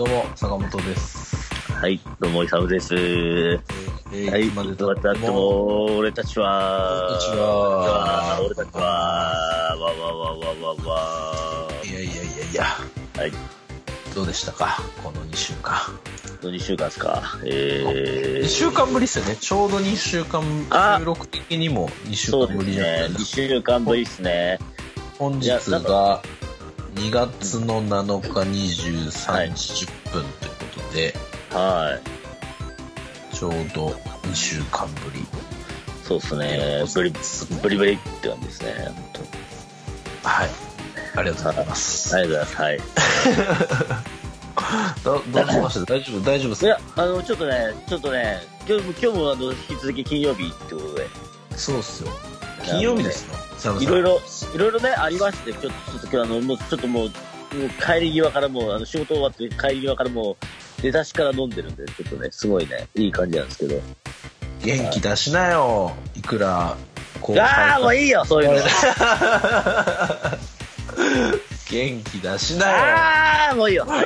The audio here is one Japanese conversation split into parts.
どうも、坂本です。はい、どうも、イサムです。えーはい、までどうだっても、も、俺たちは、俺たちは俺たちは、わわわわわわいやいやいやいや、はい、どうでしたか、この2週間。の2週間ですか？えー、2週間ぶりっすよね。ちょうど2週間、あ収録的にも2週間ぶりじゃないね。2ですか。週間ぶりですね。本日が2月の7日23時10分ということで、はい。ちょうど2週間ぶり。そうですね。ブリ、ブリブリって感じですね。本当にはい。ありがとうございます。ありがとうございます。はい。どどうしました？大丈夫大丈夫ですか？いや、あの、ちょっとね、ちょっとね、今日も、今日もあの、引き続き金曜日ってことで、そうっすよ。金曜日ですよ。いろいろ、いろいろね、ありまして、ちょっと、ちょっと今日あの、もう、ちょっともう、もう帰り際からもう、あの、仕事終わって帰り際からもう、出だしから飲んでるんで、ちょっとね、すごいね、いい感じなんですけど。元気出しなよ。いくら、こああ、もういいよ、そういうの。元気出しなよ。ああ、もういいよ。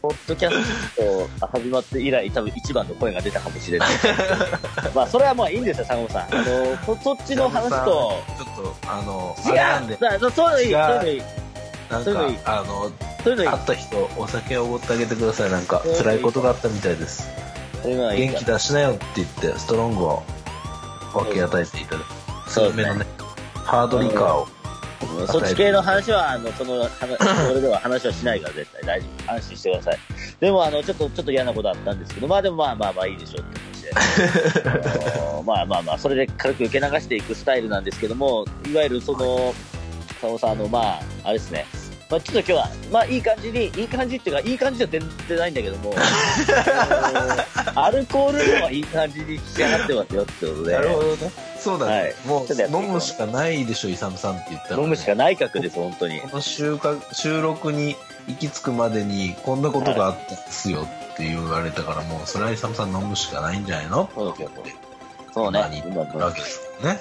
ポッドキャスト始まって以来、多分一番の声が出たかもしれない。まあ、それはまあいいんですよ、坂本さん。あの、そそっちの話と、ちょっと、あの、あ違れなんで、そういうのいい、そういうのいい、なんか、あの、そういうのいい会った人、お酒をおごってあげてください。なんか、辛いことがあったみたいです。そういうのはいい元気出しなよって言って、ストロングを分け与えていただく。そうですね強めのね、ハードリカーを。そっち系の話は、あの、その、話 それでは話はしないから絶対大丈夫。安心してください。でも、あの、ちょっと、ちょっと嫌なことあったんですけど、まあでもまあまあまあいいでしょうって感じで。まあまあまあ、それで軽く受け流していくスタイルなんですけども、いわゆるその、佐野さん、あの、まあ、あれですね。まあちょっと今日は、まあいい感じに、いい感じっていうか、いい感じじゃ全然ないんだけども、アルコール量はいい感じに仕上がってますよってことで。なるほどね。そうだね。はいもう、飲むしかないでしょ、イサムさんって言ったら、飲むしかない格です、本当に。この収穫収録に行き着くまでにこんなことがあったんですよって言われたからもうそれはイサムさん飲むしかないんじゃないの？そうってそうねわけですよね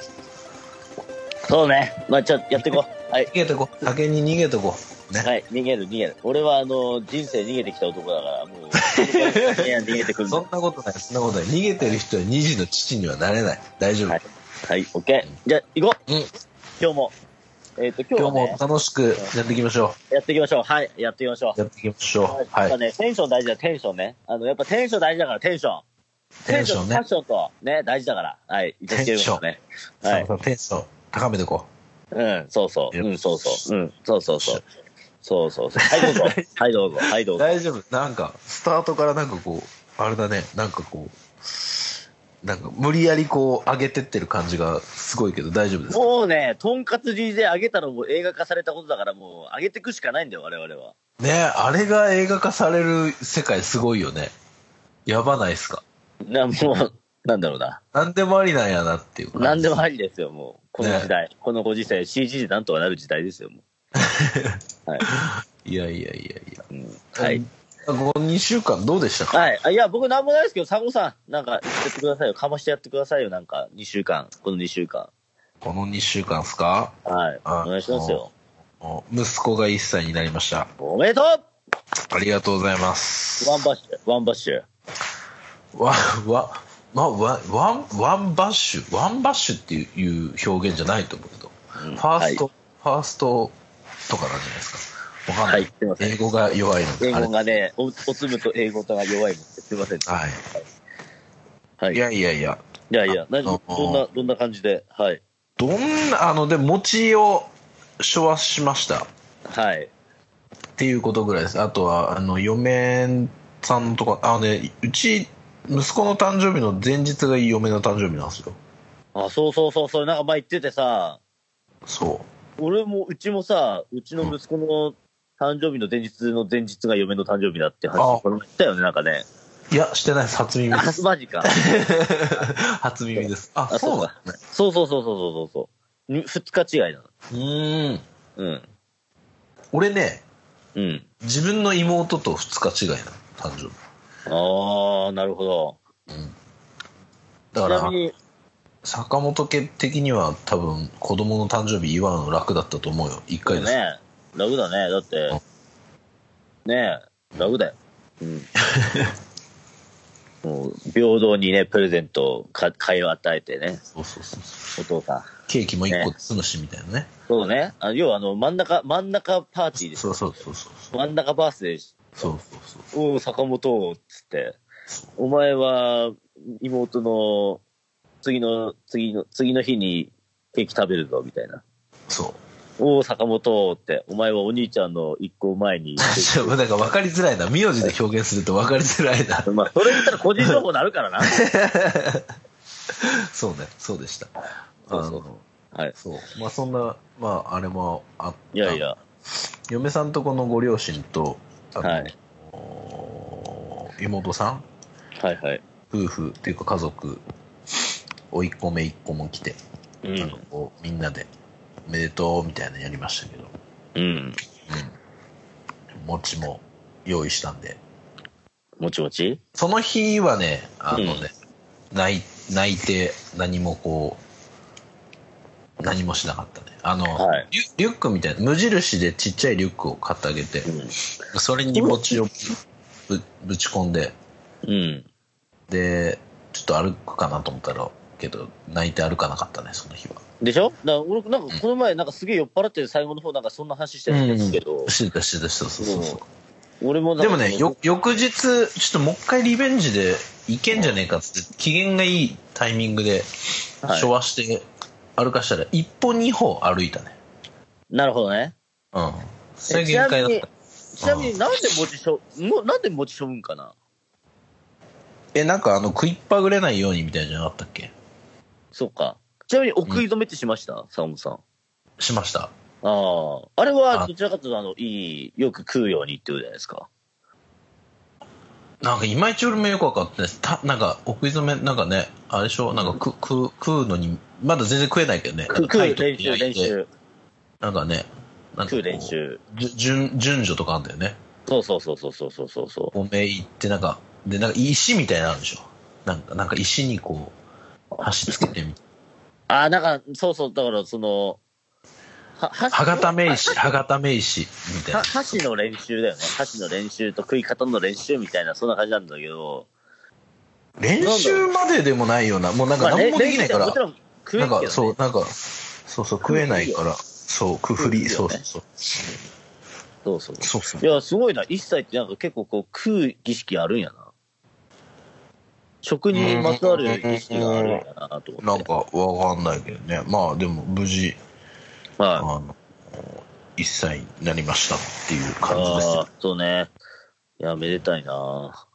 そうね。まあ、ちょっとやっていこう。はい逃。げてこ酒に逃げてこね、はい。逃げる、逃げる。俺は、あの、人生逃げてきた男だから、もう、いや逃げてくるそんなことないそんなことない逃げてる人は二児の父にはなれない大丈夫、はいはい、オッケー。じゃあ、行こう。うん今日も。えっ、と、今日ね日も楽しくやっていきましょやっていきましょう。はい、やっていきましょう。うやっていきましょうやはいっぱね、テンション大事だ、テンションね。あの、やっぱテンション大事だから、テンション。テンションねパッションと、ね、大事だから。はい、いただけるもね。はいテンション高めてこうん、そうそう。うん、そうそう。うん、そうそうそうよ。そうそうそう。はい、どうぞ。はい、どうぞ。はい、どううぞ。大丈夫なんかスタートからなんかこうあれだねなんかこうなんか無理やりこう上げてってる感じがすごいけど大丈夫ですか？もうね、とんかつ DJ 上げたらもう映画化されたことだから、もう上げていくしかないんだよ、我々は。ねあれが映画化される世界すごいよね。やばないっすか？な、もう、なんだろうな。なんでもありなんやなっていう。なんでもありですよ、もう。この時代。このご時世、CG でなんとかなる時代ですよ、もう。はい。いやいやいやいや。うん、はい。この2週間どうでしたか？はい。あいや、僕なんもないですけど、佐合さん、なんか、やってくださいよ。かましてやってくださいよ、なんか、2週間。この2週間。この2週間っすか？はい。あお願いしますよ。息子が1歳になりました。おめでとうありがとうございます。 one birth、one birth。わ、わ、まあ、ワ one、one birth、one birth っていう表現じゃないと思うけど、うん first、は first とかなんじゃないですか。わかんない。はいすいません英語が弱いので。英語がね、お、おつむと英語とが弱いので、すいません。はい。はい。いやいやいや、いやいや、何、どんな、どんな感じで、はい。どんな、あの、で、餅を処和しましたっはい。ていうことぐらいです。あとは、あの、嫁さんのとこ、あのね、うち、息子の誕生日の前日が嫁の誕生日なんですよ。あ、そうそうそう、それなんか前言っててさ、そ俺も、うちもさ、うちの息子の誕生日の前日の前日が嫁の誕生日だってあ話、これも言ったよね、なんかね。う。いや、してないです。初耳あで、す。マジか。初耳です。あ、あそうだね。そうそうそうそうそうそう。に二日違いなの。うーん。うん。俺ね、うん。自分の妹と2日違いなの、誕生日。ああ、なるほど。だからちなみ、に、坂本家的には多分子供の誕生日祝うの楽だったと思うよ。1回です。ね、楽だね。だって、ねえ、楽だよ。うん。もう、平等にね、プレゼントをか、買いを与えてね、そうそうそうそお父さん。う。ケーキも一個積むしみたいなね。そうね。あ要は、あの、真ん中、真ん中パーティーですよ。そうそうそうそう。真ん中バースデーそうそうそう。おお、坂本、つって。お前は、妹の、次の、次の、次の日にケーキ食べるぞ、みたいな。そう。おお、坂本って、お前はお兄ちゃんの一個前に。なんか分かりづらいな。名字で表現すると分かりづらいな。まあ、それ言ったら個人情報になるからな。そうね、そうでした。そうそうはい。そう。まあそんな、まああれもあった。いやいや、嫁さんとこのご両親と、はいお妹さん、はいはい。夫婦っていうか家族、おいっ子めいっ子も来て、うあのん。こうみんなで、おめでとうみたいなのやりましたけど、うん。うん。餅も用意したんで、もちもち？その日はね、あのね、泣い泣いて何もこう、何もしなかったね。あの、はいリュリュックみたいな、無印でちっちゃいリュックを買ってあげて、うん。それに餅をぶぶち込んで、うん。で、ちょっと歩くかなと思ったら、けど、泣いて歩かなかったね、その日は。でしょ？だ俺、なんかこの前、なんかすげえ酔っ払って最後の方、なんかそんな話してたんですけど、してたしてたしてた、そうそうそう。俺もでもね、よ、翌日、ちょっともう一回リベンジで行けんじゃねえかっつって、機嫌がいいタイミングで、はい昭和して歩かしたら、一歩二歩歩いたね。なるほどね。うん。それ限界だった。ちなみになんで餅しょ、もなんで餅しょむんかな？え、なんかあの、食いっぱぐれないようにみたいじゃなかったっけ？そうか。ちなみに、お食い止めってしました？サオムさん。しました。あ。ああれは、どちらかというと、あの、いい、よく食うようにっていうじゃないですか。なんか、いまいち俺もよくわかってないです。た、なんか、お食い止め、なんかね、あれでしょ、なんかく、く、食うのに、まだ全然食えないけどね。食う、練習、練。習。なんかね、なんか食う、練習。順、順序とかあるんだよね。そうそうそうそうそうそうそう。おめいってなんか、で、なんか石みたいなのあるでしょ？なんか、なんか石にこう、箸つけてみああ、なんか、そうそう、だから、その、は、は歯型名石、歯型名石みたいなは。箸の練習だよね。箸の練習と食い方の練習みたいな、そんな感じなんだけど。練習まででもないような、もうなんか何もできないからまあ練習ってもち、ろん食えなん。かそう、なんか、そうそう、食えないから、そう、くふり、そうそうそう。そうそう。そうそうい。や、すごいな。一切ってなんか結構こう食う儀式あるんやな。食にまつわる儀式があるんやなと思って。なんかわかんないけどね。まあでも無事、あはい。の、一歳になりましたっていう感じですよああ、そうね。いや、めでたいな。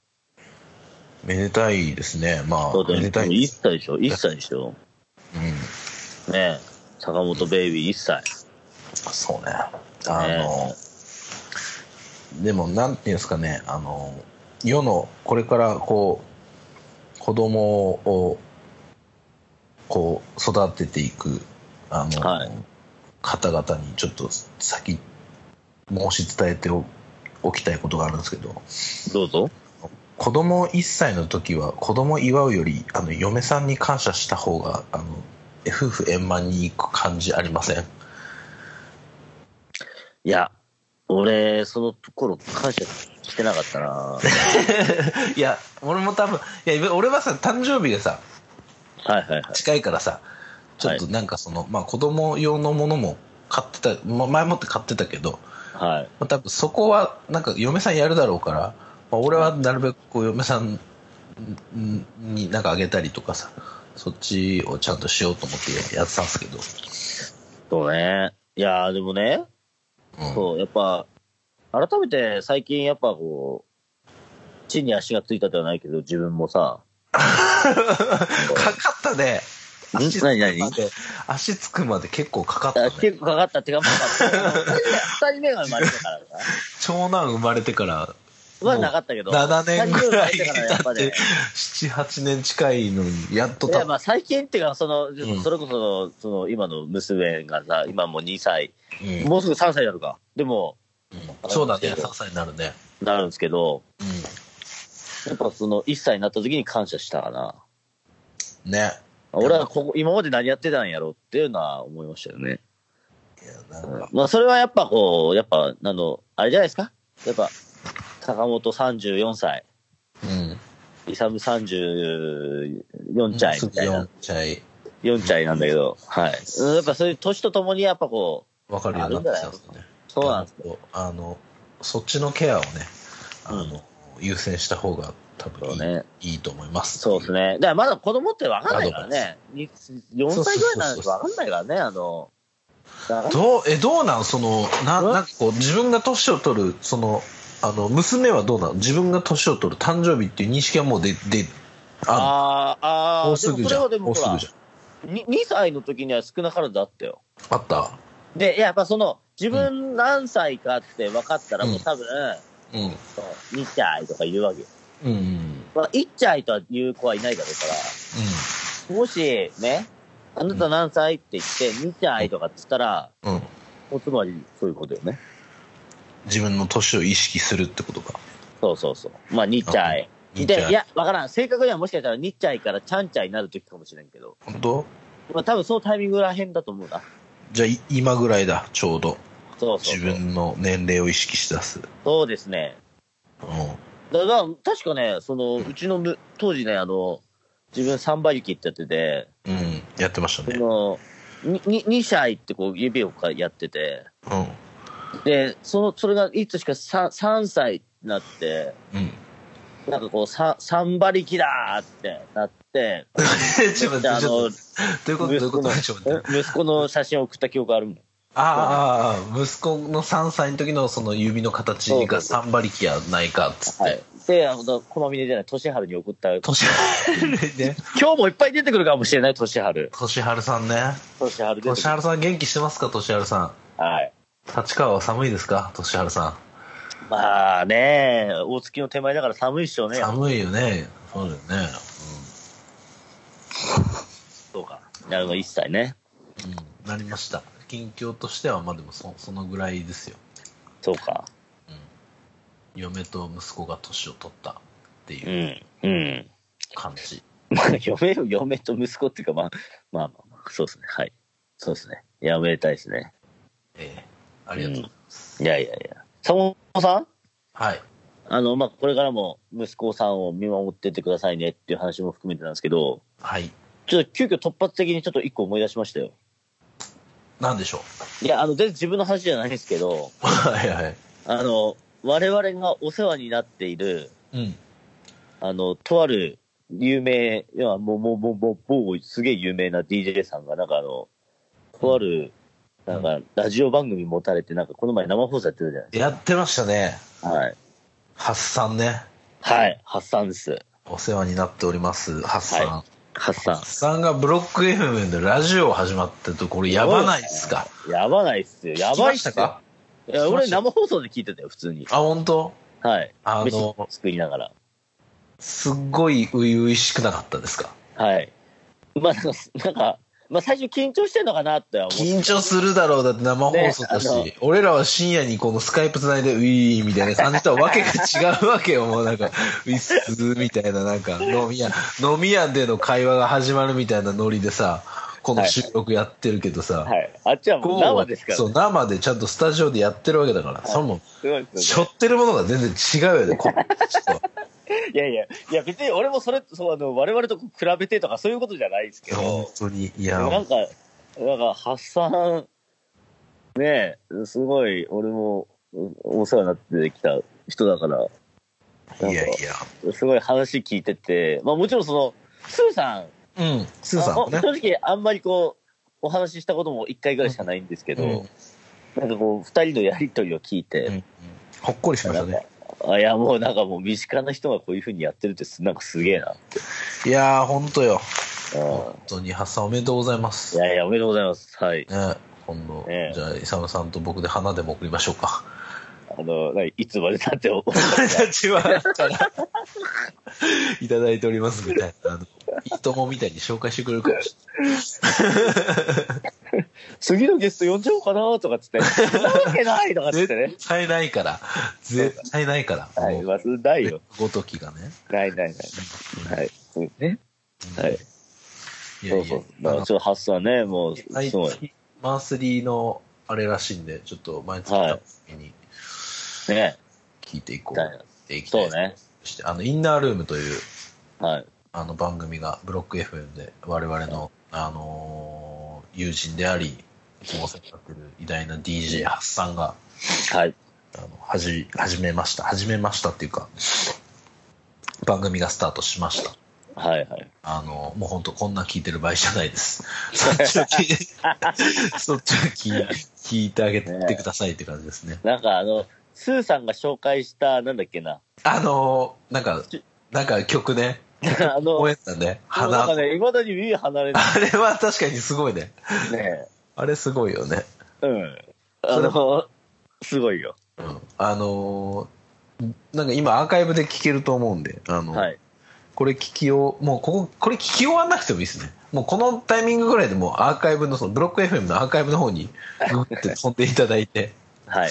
めでたいですね。まあ、そうだよめでたい一歳でしょ？一歳でしょ？うん。ねえ。坂本ベイビー一歳。そうね。あの、でも、なんていうんですかね、あの、世の、これから、こう、子供を、こう、育てていく、あの、はい。方々にちょっと先、申し伝えておおきたいことがあるんですけど、どうぞ。子供1歳の時は、子供祝うより、あの、嫁さんに感謝した方が、あの、夫婦円満にいく感じありません？いや、俺、その頃感謝してなかったな。いや、俺も多分、いや、俺はさ、誕生日がさ、はいはいはい。近いからさ、ちょっとなんかその、まあ子供用のものも買ってた、まあ前もって買ってたけど、はい。まあ、多分そこは、なんか嫁さんやるだろうから、まあ、俺はなるべくこう嫁さんになんかあげたりとかさ、そっちをちゃんとしようと思ってやってたんですけど、そうね。いやーでもね、うん、そう、やっぱ、改めて最近やっぱこう、地に足がついたではないけど、自分もさ、かかったね。ん足つく何？何？足つくまで結構かかったあね。結構かかったってか、まあ、二人目が生まれてからさ、長男生まれてから、はなかったけど、7年ぐらいっぱね経って、7、8年近いのに、やっといや、た。まあ最近っていうか、その、ん。それこそ、その、今の娘がさ、今もう2歳、うん。もうすぐ3歳になるか。でも、うんそうだね、3歳になるね。なるんですけど、うやっぱその1歳になった時に感謝したかな。ん。ね。俺はここ、今まで何やってたんやろっていうのは思いましたよね。いや、なんか、まあそれはやっぱこう、やっぱ、あの、あれじゃないですか？やっぱ、坂本34歳、うん。イサム34歳みたいな4。歳。4歳なんだけど、はい。うんやっぱそういう年とともにやっぱこう、わかるようになってきたんですね。そうなんですよ。あの、そっちのケアをね、あの、うん優先した方が多分いい,、ねいいと思います。そうですね。だからまだ子供って分かんないからね。に4歳ぐらいになると分かんないからね、あの、どう、え、どうなん？その、な、うん？なんかこう、自分が年を取る、その、あの、娘はどうなの？自分が年を取る誕生日っていう認識はもうで、で、ああーあー、もうすぐじゃん。でもうすぐじはでもほら、に 2, 歳の時には少なからずあったよ。ゃん。あった？で、やっぱその、自分何歳かって分かったら、もう多分、うん。そう2歳とか言うわけよ。うん。うん。まあ、1歳とは言う子はいないだろうから、もし、ね、あなた何歳って言って、2歳とかって言ったら、うん。うん。もうつまりそういうことよね。自分の年を意識するってことか。そうそうそう。まあ、2歳。二で、い歳や、わからん。正確にはもしかしたら2歳からちゃんちゃいになる時かもしれんけど、本当？まあ、多分そのタイミングらへんだと思うな。じゃあ、い今ぐらいだ、ちょうど。そうそう。自分の年齢を意識し出す。そうですね。うん。だから、確かね、その、うちのむ、当時ね、あの、自分3馬力ってやってて、うん。やってましたそね。の、にに2歳ってこう指をかやってて、うん。で、その、それがいつしか 3, 3歳になって、うん。なんかこう、さ3馬力だーってなって、ちょっと待っどういうことどういうこと息子の写真を送った記憶あるもん。ああ、息子の3歳の時のその指の形が3馬力やないかっつって。はい。で、あの、こまみねじゃない、年春に送った。年春ね。今日もいっぱい出てくるかもしれない、年春。年春さんね。年春。年春さん元気してますか年春さん。はい。立川は寒いですか年春さまあね、大月の手前だから寒いっしょうん。ね。寒いよね。そうだよね。そうか。なるほど、一歳ね。うん。うん。なりました。近況としては、まあでもそそのぐらいですよ。そうか。うん。嫁と息子が年を取ったっていううん。うん。感じ。まあ、嫁、嫁と息子っていうか、まあ、まあまあまあ、そうですね。はい。そうですね。やめたいですね。ええありがとうございます。いやいやいや。坂本さん？はい。あの、まあ、これからも息子さんを見守ってってくださいねっていう話も含めてなんですけど、はい。ちょっと急遽突発的にちょっと一個思い出しましたよ。なんでしょいや、あの、全然自分の話じゃないんですけど、うはいはい。あの、我々がお世話になっている、うん。あの、とある有名、いや、もう、もう、もう、もう、某すげえ有名な DJ さんが、なんかあの、とある、なんか、ラジオ番組持たれて、なんか、この前生放送やってたじゃないでやってましたね。すか。はい。ハッサンね。はい、発散です。お世話になっております、ハッサン。ハッ。サンがブロック FM でラジオ始まったと、これやばないっすか？やばないっすよ。やばいっすか？いや、俺生放送で聞いてたよ、普通に。あ、本当？はい。あの飯作りながら。すっごい初々しくなかったですか？はい。まあ、なんか、なんか、まあ、最初緊張してんのかなってって。緊張するだろうだって生放送だし、ね俺らは深夜にこのスカイプつないでウィーみたいな感じとはわけが違うわけよ、もうなんか、ウィスみたいななんか、飲み屋、飲み屋での会話が始まるみたいなノリでさ、この収録やってるけどさ、はい。あっちはもう生ですから、そう、生でちゃんとスタジオでやってるわけだから、それも、すごいですしょよね。ってるものが全然違うよね、こっちと。いやいや、いや別に俺もそれ、そう、あの、我々と比べてとかそういうことじゃないですけ本ど、当に、いや、なんか、なんか、発散、ねえ、すごい、俺もお世話になってきた人だから、いやいや。すごい話聞いてて、まあもちろんその、スーさん、うん、スーさんもね。あ。正直あんまりこう、お話ししたことも一回ぐらいしかないんですけど、うんなんかこう、二人のやりとりを聞いて、うんうん。ほっこりしましたね。あいや、もうなんかもう身近な人がこういうふうにやってるってす、なんかすげえなって。いやー、本当よ。うん本当に、ハッサンおめでとうございます。いやいや、おめでとうございます。はい。ね、今度、ええじゃあ、イサムさんと僕で花でも送りましょうか。あの、何いつまでだって思う立ちはから いただいておりますみたいな。あの、いいともみたいに紹介してくれるかもし 次のゲスト呼んじゃおうかなとかっつって、なわけないとかっつれってね。絶対ないから。絶対ないから。はい、まずないよ。ごときがね。ないないない。はい。ね。はい。そうそう。だからちょっと発散ね、もう、す毎ごい。月マンスリーのあれらしいんで、ちょっと毎月はいの時にね。聞いていこう。ていきたいそうね。して、あの、インナールームという、はい。あの番組がブロック FM で我々の、あのー友人であり、いつもお世話になってる偉大な DJ ハッサンが、はい。あの、はじ、始めました。始めましたっていうか、番組がスタートしました。はいはい。あの、もう本当こんなん聞いてる場合じゃないです。そっちを聞い そっちを聞い聞いてあげてくださいって感じですね。なんかあの、スーさんが紹介した、なんだっけな。あのーなんか、なんか曲ね、あの、応援だね。なん花。かね、未だに耳離れなあれは確かにすごいね。いね。あれすごいよね。うん。あの、すごいよ。うん。あのーなんか今アーカイブで聞けると思うんで、あの、はい。これ聞きよう、もうここ、これ聞き終わんなくてもいいですね。もうこのタイミングぐらいでもうアーカイブの、そのブロック FM のアーカイブの方にグって飛んでいただいて、はい。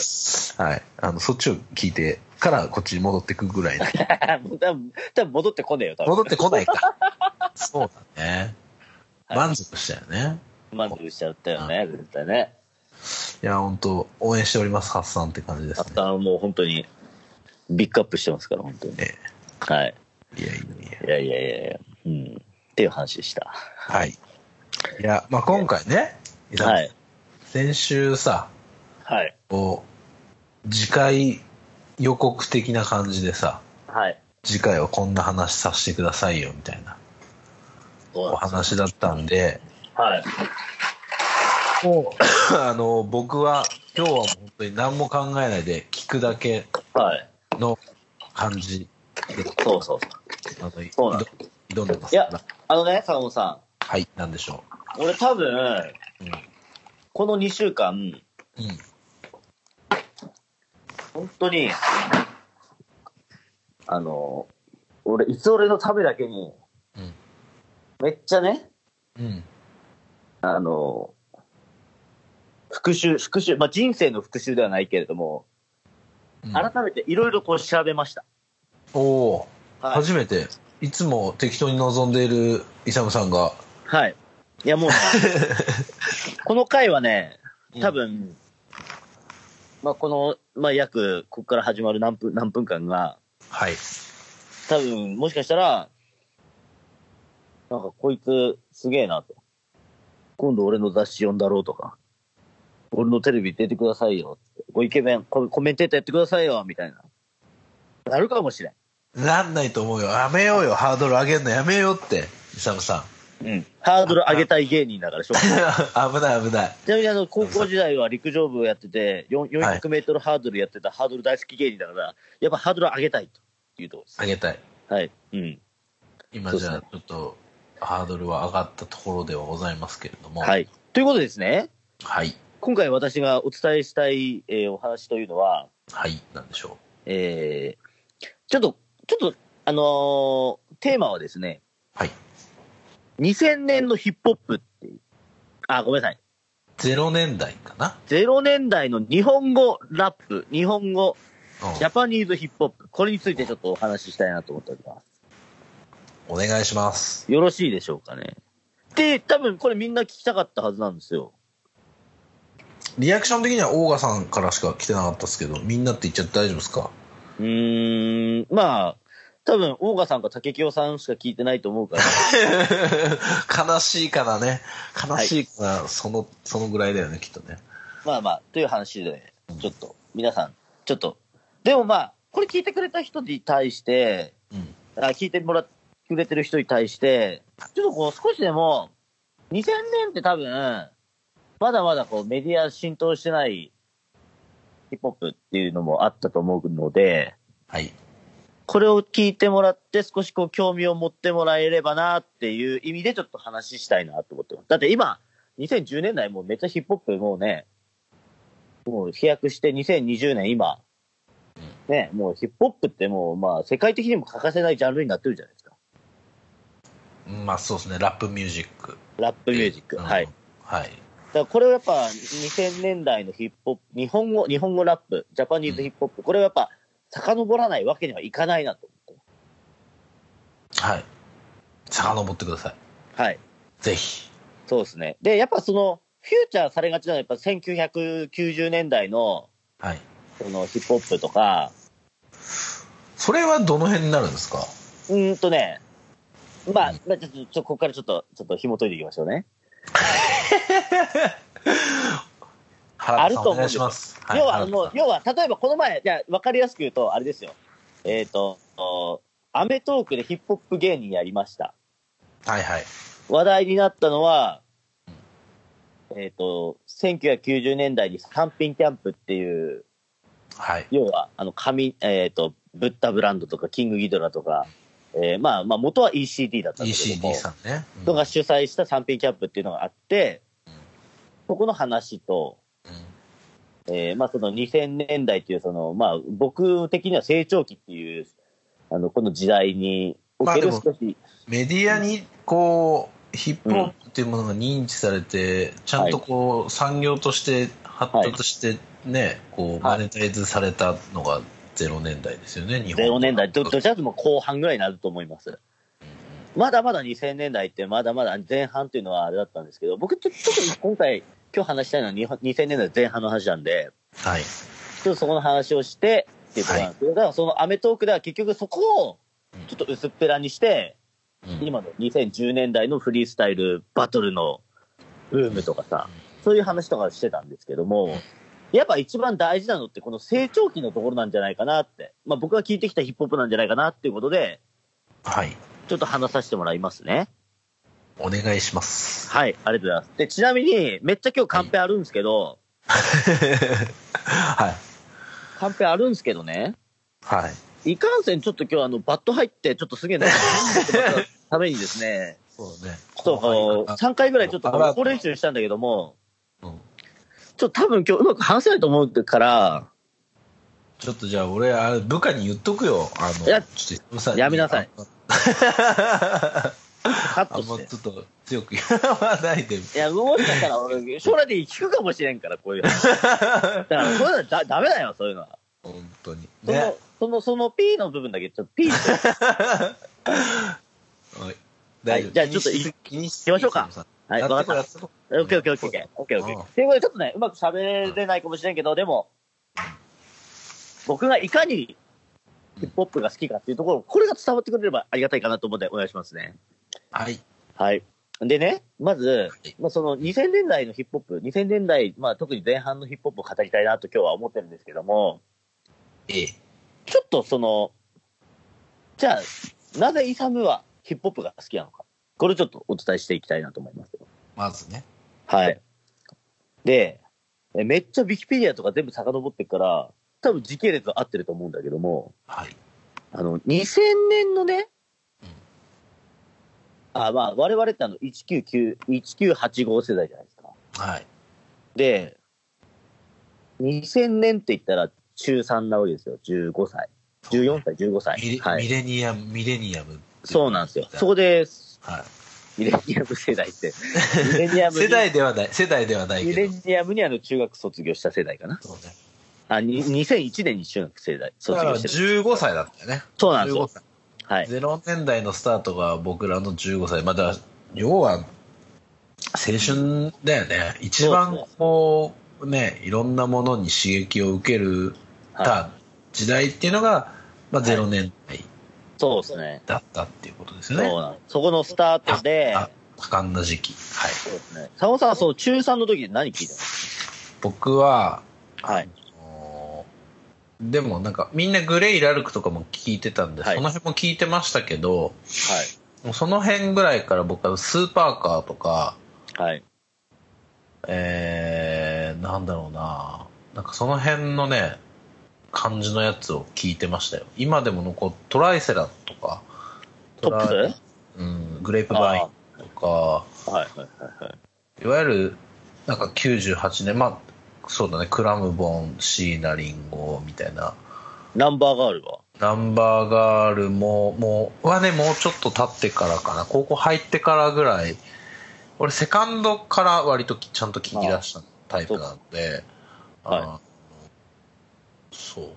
はい。あの、そっちを聞いてからこっちに戻ってくぐらいの。多分、多分戻ってこねえよ、多分。戻ってこないか。そうだね。はい満足したよね。満足しちゃったよね、絶対ね。いや、本当応援しております、ハッサンって感じですったもう本当に、ビッグアップしてますから、本当に。えはい。えいやいやいや。いやいやいやいや、うん。っていう話でした。はい。いや、まあ今回ね、はい。先週さ、はい。こう、次回予告的な感じでさ、はい。次回はこんな話させてくださいよ、みたいなお話だったんで、はい。もう、あの、僕は今日はもう本当に何も考えないで聞くだけはい。の感じで、そうそうそう。あのそうなん挑挑んでますいや。あのね、坂本さはい、なんでしょん。俺多分、う。この2週間、うん。うん。本当に、あの、俺、いつ俺のためだけに、うんめっちゃね、うん。あの、復習、復習、まあ、人生の復習ではないけれども、うん改めていろいろこう調べました。おお、はい。初めて、いつも適当に望んでいるイサムさんが、はい。いや、もうね、この回はね、多分、まあ、この、まあ、約、ここから始まる何分、何分間が、はい。多分、もしかしたら、なんか、こいつ、すげえなと。今度俺の雑誌読んだろうとか、俺のテレビ出てくださいよって。ごイケメンコ、コメンテーターやってくださいよ、みたいな。なるかもしれん。なんないと思うよ。やめようよ、ハードル上げるのやめようって、イサムさん。うん。ハードル上げたい芸人だから、しょ 危ない危ない。ちなみにあの、高校時代は陸上部をやってて、4 400メートルハードルやってたハードル大好き芸人だから、やっぱハードル上げたいというところです。上げたい。はい。うん。今じゃあちょっと、ハードルは上がったところではございますけれども。。はいい。ということでですね、はい。今回私がお伝えしたい、えーお話というのは、はい。なんでしょえー、ちょっと、ちょっと、あのーテーマはですね、う。はい。2000年のヒップホップっていう、あ、ごめんなさい。0年代かな？0年代の日本語ラップ、日本語、うんジャパニーズヒップホップ、これについてちょっとお話ししたいなと思っております。お願いします。よろしいでしょうかね。で、多分これみんな聞きたかったはずなんですよ。リアクション的にはオーガさんからしか来てなかったですけど、みんなって言っちゃって大丈夫ですか？うーん、まあ、多分、オーガさんか竹清さんしか聞いてないと思うから、悲しいからね。悲しいから、その、そのぐらいだよね、きっとね。まあまあ、という話で、ちょっと、皆さん、ちょっと、でもまあ、これ聞いてくれた人に対して、うん。あ聞いてもらってくれてる人に対して、ちょっとこう、少しでも、2000年って多分、まだまだこう、メディア浸透してないヒップホップっていうのもあったと思うので、はい。これを聞いてもらって少しこう興味を持ってもらえればなっていう意味でちょっと話したいなと思ってます。だって今、2010年代もうめっちゃヒップホップもうね、もう飛躍して2020年今、ね、もうヒップホップってもうまあ世界的にも欠かせないジャンルになってるじゃないですか。まあそうですね、ラップミュージック。ラップミュージック。うんはい。だはい。からこれはやっぱ2000年代のヒップホップ、日本語、日本語ラップ、ジャパニーズヒップホップ、これはやっぱ遡らないわけにはいかないなと思って。はい。遡ってください。はい。ぜひ。そうですね。で、やっぱその、フューチャーされがちなのは、やっぱ1990年代の、はい。そのヒップホップとか、そそれはどの辺になるんですか？うーんとね、まあ、まあ、ちょっと、ちょっとここからちょっと、ちょっと紐解いていきましょうね。あると思うんですよします。要は、もう、要は、例えばこの前、じゃあ分かりやすく言うと、あれですよ。えっ、と、おアメトークでヒップホップ芸人やりました。はいはい。話題になったのは、えっ、と、1990年代に三品キャンプっていう、はい。要は、あの、紙、えっ、と、ブッダブランドとか、キングギドラとか、えーまあ、まあ、元は ECD だったんですけども ECD さんね。うん人が主催した三品キャンプっていうのがあって、そこの話と、うんえーまあ、その2000年代っていう、その、まあ、僕的には成長期っていう、あの、この時代におけるまあで少し、メディアにこうヒップホップっていうものが認知されて、ちゃんとこう産業として発達してね、こうマネタイズされたのが0年代ですよね、日本。0年代、どどちらかというともう後半ぐらいになると思います。まだまだ2000年代って、まだまだ前半っていうのはあれだったんですけど、僕ちょ、ちょっと今回、今日話したいのは日本2000年代前半の話なんで、はい。ちょっとそこの話をしてっていうことなんですけど、だからそのアメトークでは結局そこをちょっと薄っぺらにして、うん。今の2010年代のフリースタイルバトルのブームとかさ、そういう話とかしてたんですけども、やっぱ一番大事なのってこの成長期のところなんじゃないかなって、まあ僕が聞いてきたヒップホップなんじゃないかなっていうことで、はい。ちょっと話させてもらいますね。お願いします。はい、ありがとうございます。で、ちなみに、めっちゃ今日カンペあるんですけど、はい。カンペあるんですけどね、はい。いかんせんちょっと今日あの、バット入って、ちょっとすげえな、ためにですね、そうね。ちょっとこう、3回ぐらいちょっとあら横練習したんだけども、うんちょっと多分今日うまく話せないと思うから、ちょっとじゃあ俺、あれ部下に言っとくよ。あの、いややめなさい。あカットして。ちょっと強く 言わないで。いや、もしかしたら俺、将来的に聞くかもしれんから、こういう話。だから、そういうのはだダメだよ、そういうのは。本当に。その、ね。その、その P の部分だけ、ちょっと P ってはい。大丈夫。じゃあちょっとい気にしましょうかはい、やわかった。オッケーオッケーオッケーオッケーということで、ちょっとね、うまく喋れないかもしれんけど、でも、僕がいかにヒップホップが好きかっていうところ、これが伝わってくれればありがたいかなと思ってお願いしますね。はい。はい。でね、まずい、まあ、その2000年代のヒップホップ、2000年代、まあ特に前半のヒップホップを語りたいなと今日は思ってるんですけども、ええ。ちょっとその、じゃあ、なぜイサムはヒップホップが好きなのか。これちょっとお伝えしていきたいなと思います。まずね。はい。で、えめっちゃウィキペディアとか全部遡ってっから、多分時系列は合ってると思うんだけども、はい。あの、2000年のね、うんあ、まあ、我々ってあの、199、1985世代じゃないですか。はい。で、2000年って言ったら中3なわけですよ。15歳。14歳、15歳。ミレ,、はい。ミレニアム、ミレニアム。そうなんですよ。そこで、はミレニアム世代って、ミレニアい。ムに世代ではない、世代ではないミレ。ニアムにあの中学卒業した世代かな。そうね。あ、に2001年に中学世代だから卒業してる。15歳だったよね。そうなんですよ15。歳。はい。0年代のスタートが僕らの15歳。まあだ要は、青春だよね。一番こう、ね、いろんなものに刺激を受けるはた時代っていうのが、まあ0年代そうですね。だったっていうことですそうよね。なんそこのスタートで、あ多感な時期。はい。そうですね。佐野さんはその中3の時に何聞いた僕は、のはい。でもなんかみんなグレイ・ラルクとかも聞いてたんで、はいその辺も聞いてましたけど、はい。その辺ぐらいから僕はスーパーカーとか、はい。えー、なんだろうな、なんかその辺のね、感じのやつを聞いてましたよ。今でも残っトライセラとか、トップうん、グレープバインとか、はいはいはいはい。いわゆる、なんか98年、まあ、そうだね、クラムボン、シーナリンゴみたいな、ナンバーガールは？ナンバーガールも、もう、はね、もうちょっと経ってからかな。高校入ってからぐらい。俺、セカンドから割ときちゃんと聞き出したタイプなんで。はいそう。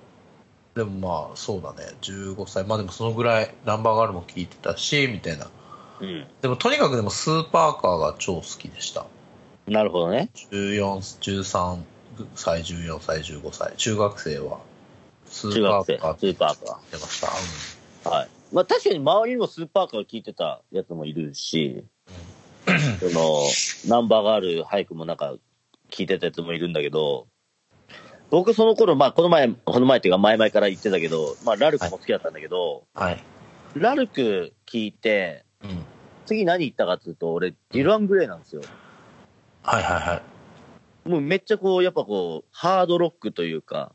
でもまあ、そうだね。15歳。まあでもそのぐらい、ナンバーガールも聞いてたし、みたいな。うん。でもとにかくでもスーパーカーが超好きでした。なるほどね。14、13歳、14歳、15歳。中学生は好ス中学生、ーパーカースーパーカ出ました。ー。はい。まあ確かに周りにもスーパーカー聞いてたやつもいるし、その、ナンバーがある俳句もなんか聞いてたやつもいるんだけど、僕その頃、まあこの前、この前っていうか前々から言ってたけど、まあラルクも好きだったんだけど、うん。はい。ラルク聞いて、うん。次何言ったかっていうと、俺、ディルアン・グレイなんですよ。はいはいはい。もうめっちゃこう、やっぱこう、ハードロックというか、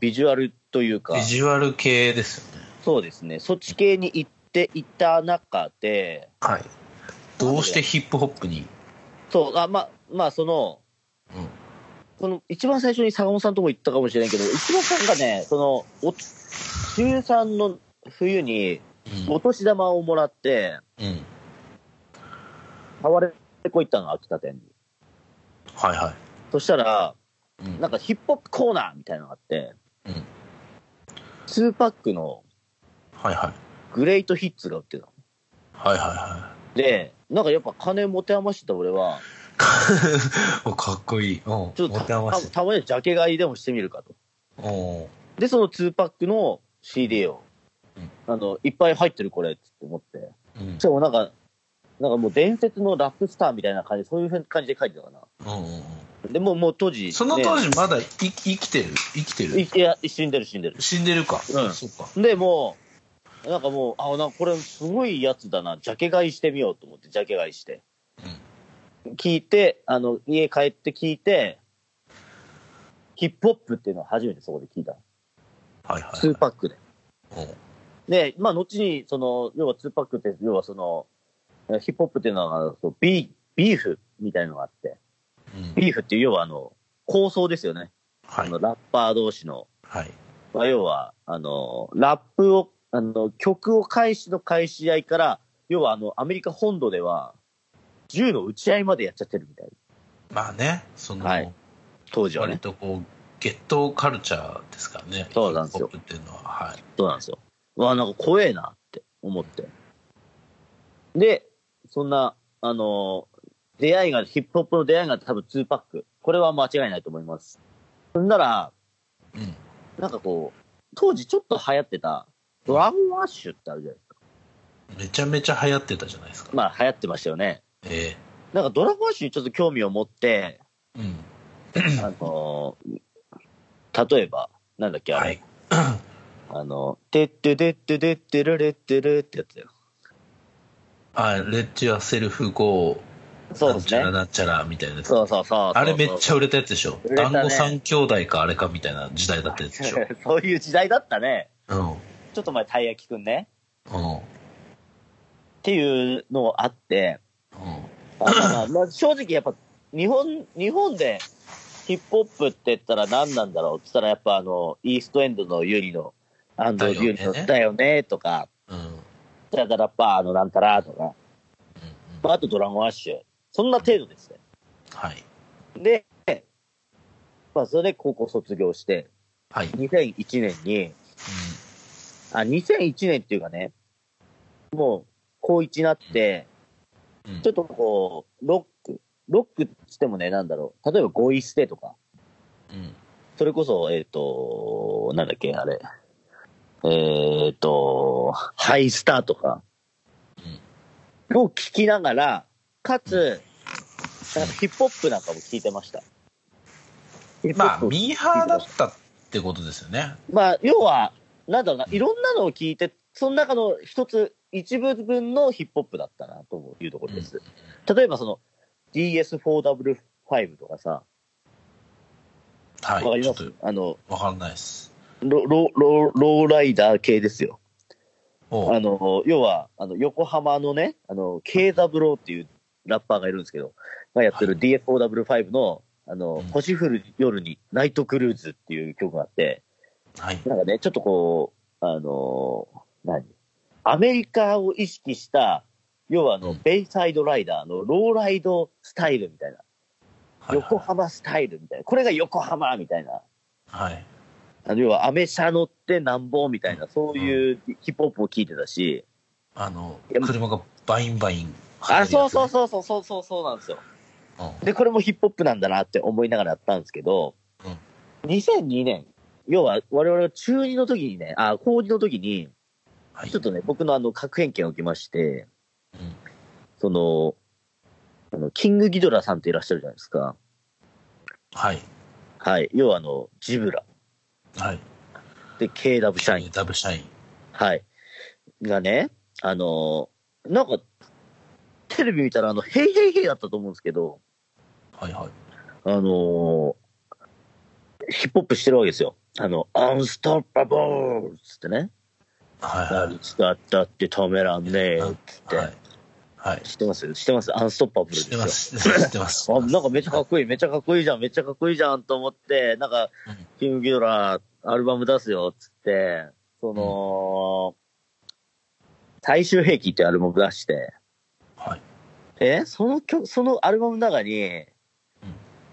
ビジュアルというかビ、ジュアル系ですよね。そうですね、そっち系に行っていた中で、はい。どうしてヒップホップに？そう、あまあ、まあ、その、うん。この一番最初に坂本さんとも言ったかもしれないけど、一番さんがね、その、お中3の冬にうん。お年玉をもらって、うん。タワレコ行ったの、秋田店に。はいはい。そしたら、うん。なんかヒップホップコーナーみたいなのがあって、うん。2パックのはいはい。グレートヒッツが売ってたの。はいはいはで、なんかやっぱ金持て余してた俺は、かっこいい。うん。ちょっと。たたまにジャケ買いでもしてみるかと。で、その2パックの CD を、うんあの、いっぱい入ってるこれって思って。うんし。かもなんか、なんかもう伝説のラップスターみたいな感じ、そういう感じで書いてたかな。うんうんうん。でもうもう当時、その当ね時まだい生きてる？生きてる？いいや、死んでる死んでる。死んでるか。うんそうか。で、もう、なんかもう、あ、なんかこれすごいやつだな、ジャケ買いしてみようと思って、ジャケ買いして。聞いて、あの、家帰って聞いて、ヒップホップっていうのを初めてそこで聞いた。はいはい。2パックで。うんで、まあ、後に、その、要は2パックって、要はその、えヒップホップっていうのは、そうビービーフみたいなのがあって、うんビーフっていう要はあの、構想ですよね。はいあの、。ラッパー同士の。はい。まあ、要は、あの、ラップを、あの、曲を開始の開始合いから、要はあの、アメリカ本土では、銃の撃ち合いまでやっちゃってるみたいな。まあね、その、はい当時は割ね。とこう、ゲットカルチャーですからね。そうなんですよヒップホップっていうのは。はい。そうなんですよ。わあ、なんか怖えなって思って。で、そんな、あの、出会いが、ヒップホップの出会いが多分2パック。これは間違いないと思います。そんなら、うん。なんかこう、当時ちょっと流行ってた、ドラゴンアッシュってあるじゃないですか。めちゃめちゃ流行ってたじゃないですか。まあ流行ってましたよね。えなんかドラゴンアッシュにちょっと興味を持って、えうん。あの例えば、なんだっけ、あれ、はい。あの、てってでってでってるれってるってやつだよ。あ、レッチはセルフゴー、そうですね。なんちゃらなんちゃらみたいな。そうそうそう。あれめっちゃ売れたやつでしょ。ね団子三兄弟かあれかみたいな時代だったやつでしょ。そういう時代だったね。うん。ちょっと前、たい焼きくんね。うん。っていうのがあって、うん。あまあまあ、正直やっぱ、日本、日本でヒップホップって言ったら何なんだろうって言ったらやっぱあの、イーストエンドのユニの、アンドリューのだよねだよねとか、ャダラッパーのなんたらとか、あ、あとドラゴンアッシュ。そんな程度ですね。はい。で、まあ、それで高校卒業して、はい。うん。2001年に、あ、2001年っていうかね、もう、高1になって、うんちょっとこう、ロック、ロックって言ってもね、なんだろう、例えばゴイステとか、うん。それこそ、えっ、と、なんだっけ、あれ、えっ、と、ハイスターとか、を聞きながら、かつ、なんかヒップホップなんかも聞いてました。まあ、ミーハーだったってことですよね。まあ、要は、なんだろうな、いろんなのを聞いて、その中の一つ、一部分のヒップホップだったな、というところです。例えばその、DS4W5 とかさ、はい。わかります？あの、わかんないです。ロロロローライダー系ですよ。あの、要は、あの、横浜のね、あの、ケイザブローっていうラッパーがいるんですけど、がやってる DS4W5 の、あの、うん。星降る夜にナイトクルーズっていう曲があって、はい。なんかね、ちょっとこう、あの何？アメリカを意識した、要はあの、うん。 Bayside Rider の lowride スタイルみたいな、はい。横浜スタイルみたいな、これが横浜みたいな、はい。あの要はアメ車乗ってなんぼみたいな、そういうヒップホップを聞いてたし、あの車がバインバイン。あ、そうそうう。そうそうそうそうそうなんですよ。うんで、これもヒップホップなんだなって思いながらやったんですけど、2002年、要は我々は中2の時にね、あ、高2の時に、はい。ちょっとね、僕のあの、核偏見を受けまして、うんその、あの、キングギドラさんっていらっしゃるじゃないですか。はい。はい。要はあの、ジブラ。はい。で、KW 社員。ダブ社員。はい。がね、あの、なんか、テレビ見たらあの、ヘイヘイヘイだったと思うんですけど、はいはい。あのーヒップホップしてるわけですよ。あの、アンストッパブルつってね。はいはい何使ったって止めらんねえ。つって。はい。はい。知ってます？知ってます？アンストッパブルですよ。知ってます。知ってます。あ、なんかめっちゃかっこいい、めっちゃかっこいいじゃん、めっちゃかっこいいじゃんと思って、なんかうん、キングギドラアルバム出すよ、つって、その、最終兵器ってアルバム出して、はい。え？その曲、そのアルバムの中に、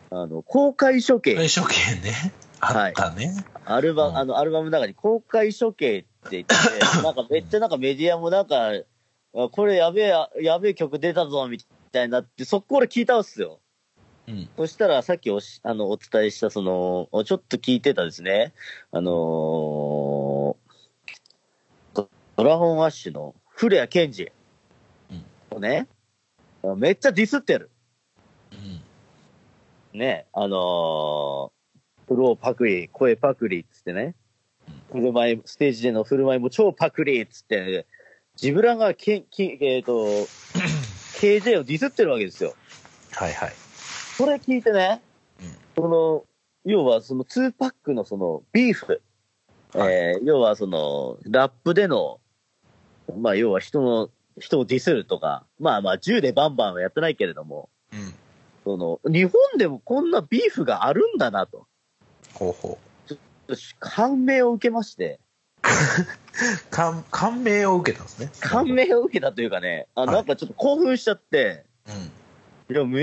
あの、公開処刑、最初権ね。あったね。アルバム、うんあの、アルバムの中に公開処刑って言って、なんかめっちゃなんかメディアもなんか、あこれやべえ、やべえ曲出たぞ、みたいになって、そこ俺聞いたんすよ。うん。そしたら、さっきおし、あの、お伝えした、その、ちょっと聞いてたですね、あのードドラゴンアッシュの古谷健二をね、めっちゃディスってる。うん。ね、あのー、フローパクリ、声パクリっつってね、振る舞い、ステージでの振る舞いも超パクリっつって、ジブラがけき、えっ、と、KJ をディスってるわけですよ。はいはい。それ聞いてね、うんその、要はその2パックのそのビーフ、はいえー要はそのラップでの、まあ要は人の、人をディスるとか、まあまあ銃でバンバンはやってないけれども、うん。その、日本でもこんなビーフがあるんだなと、ほうほ感銘を受けまして、う。感、感銘を受けたんですね。感銘を受けたというかね、あはいなんかちょっと興奮しちゃって、うん。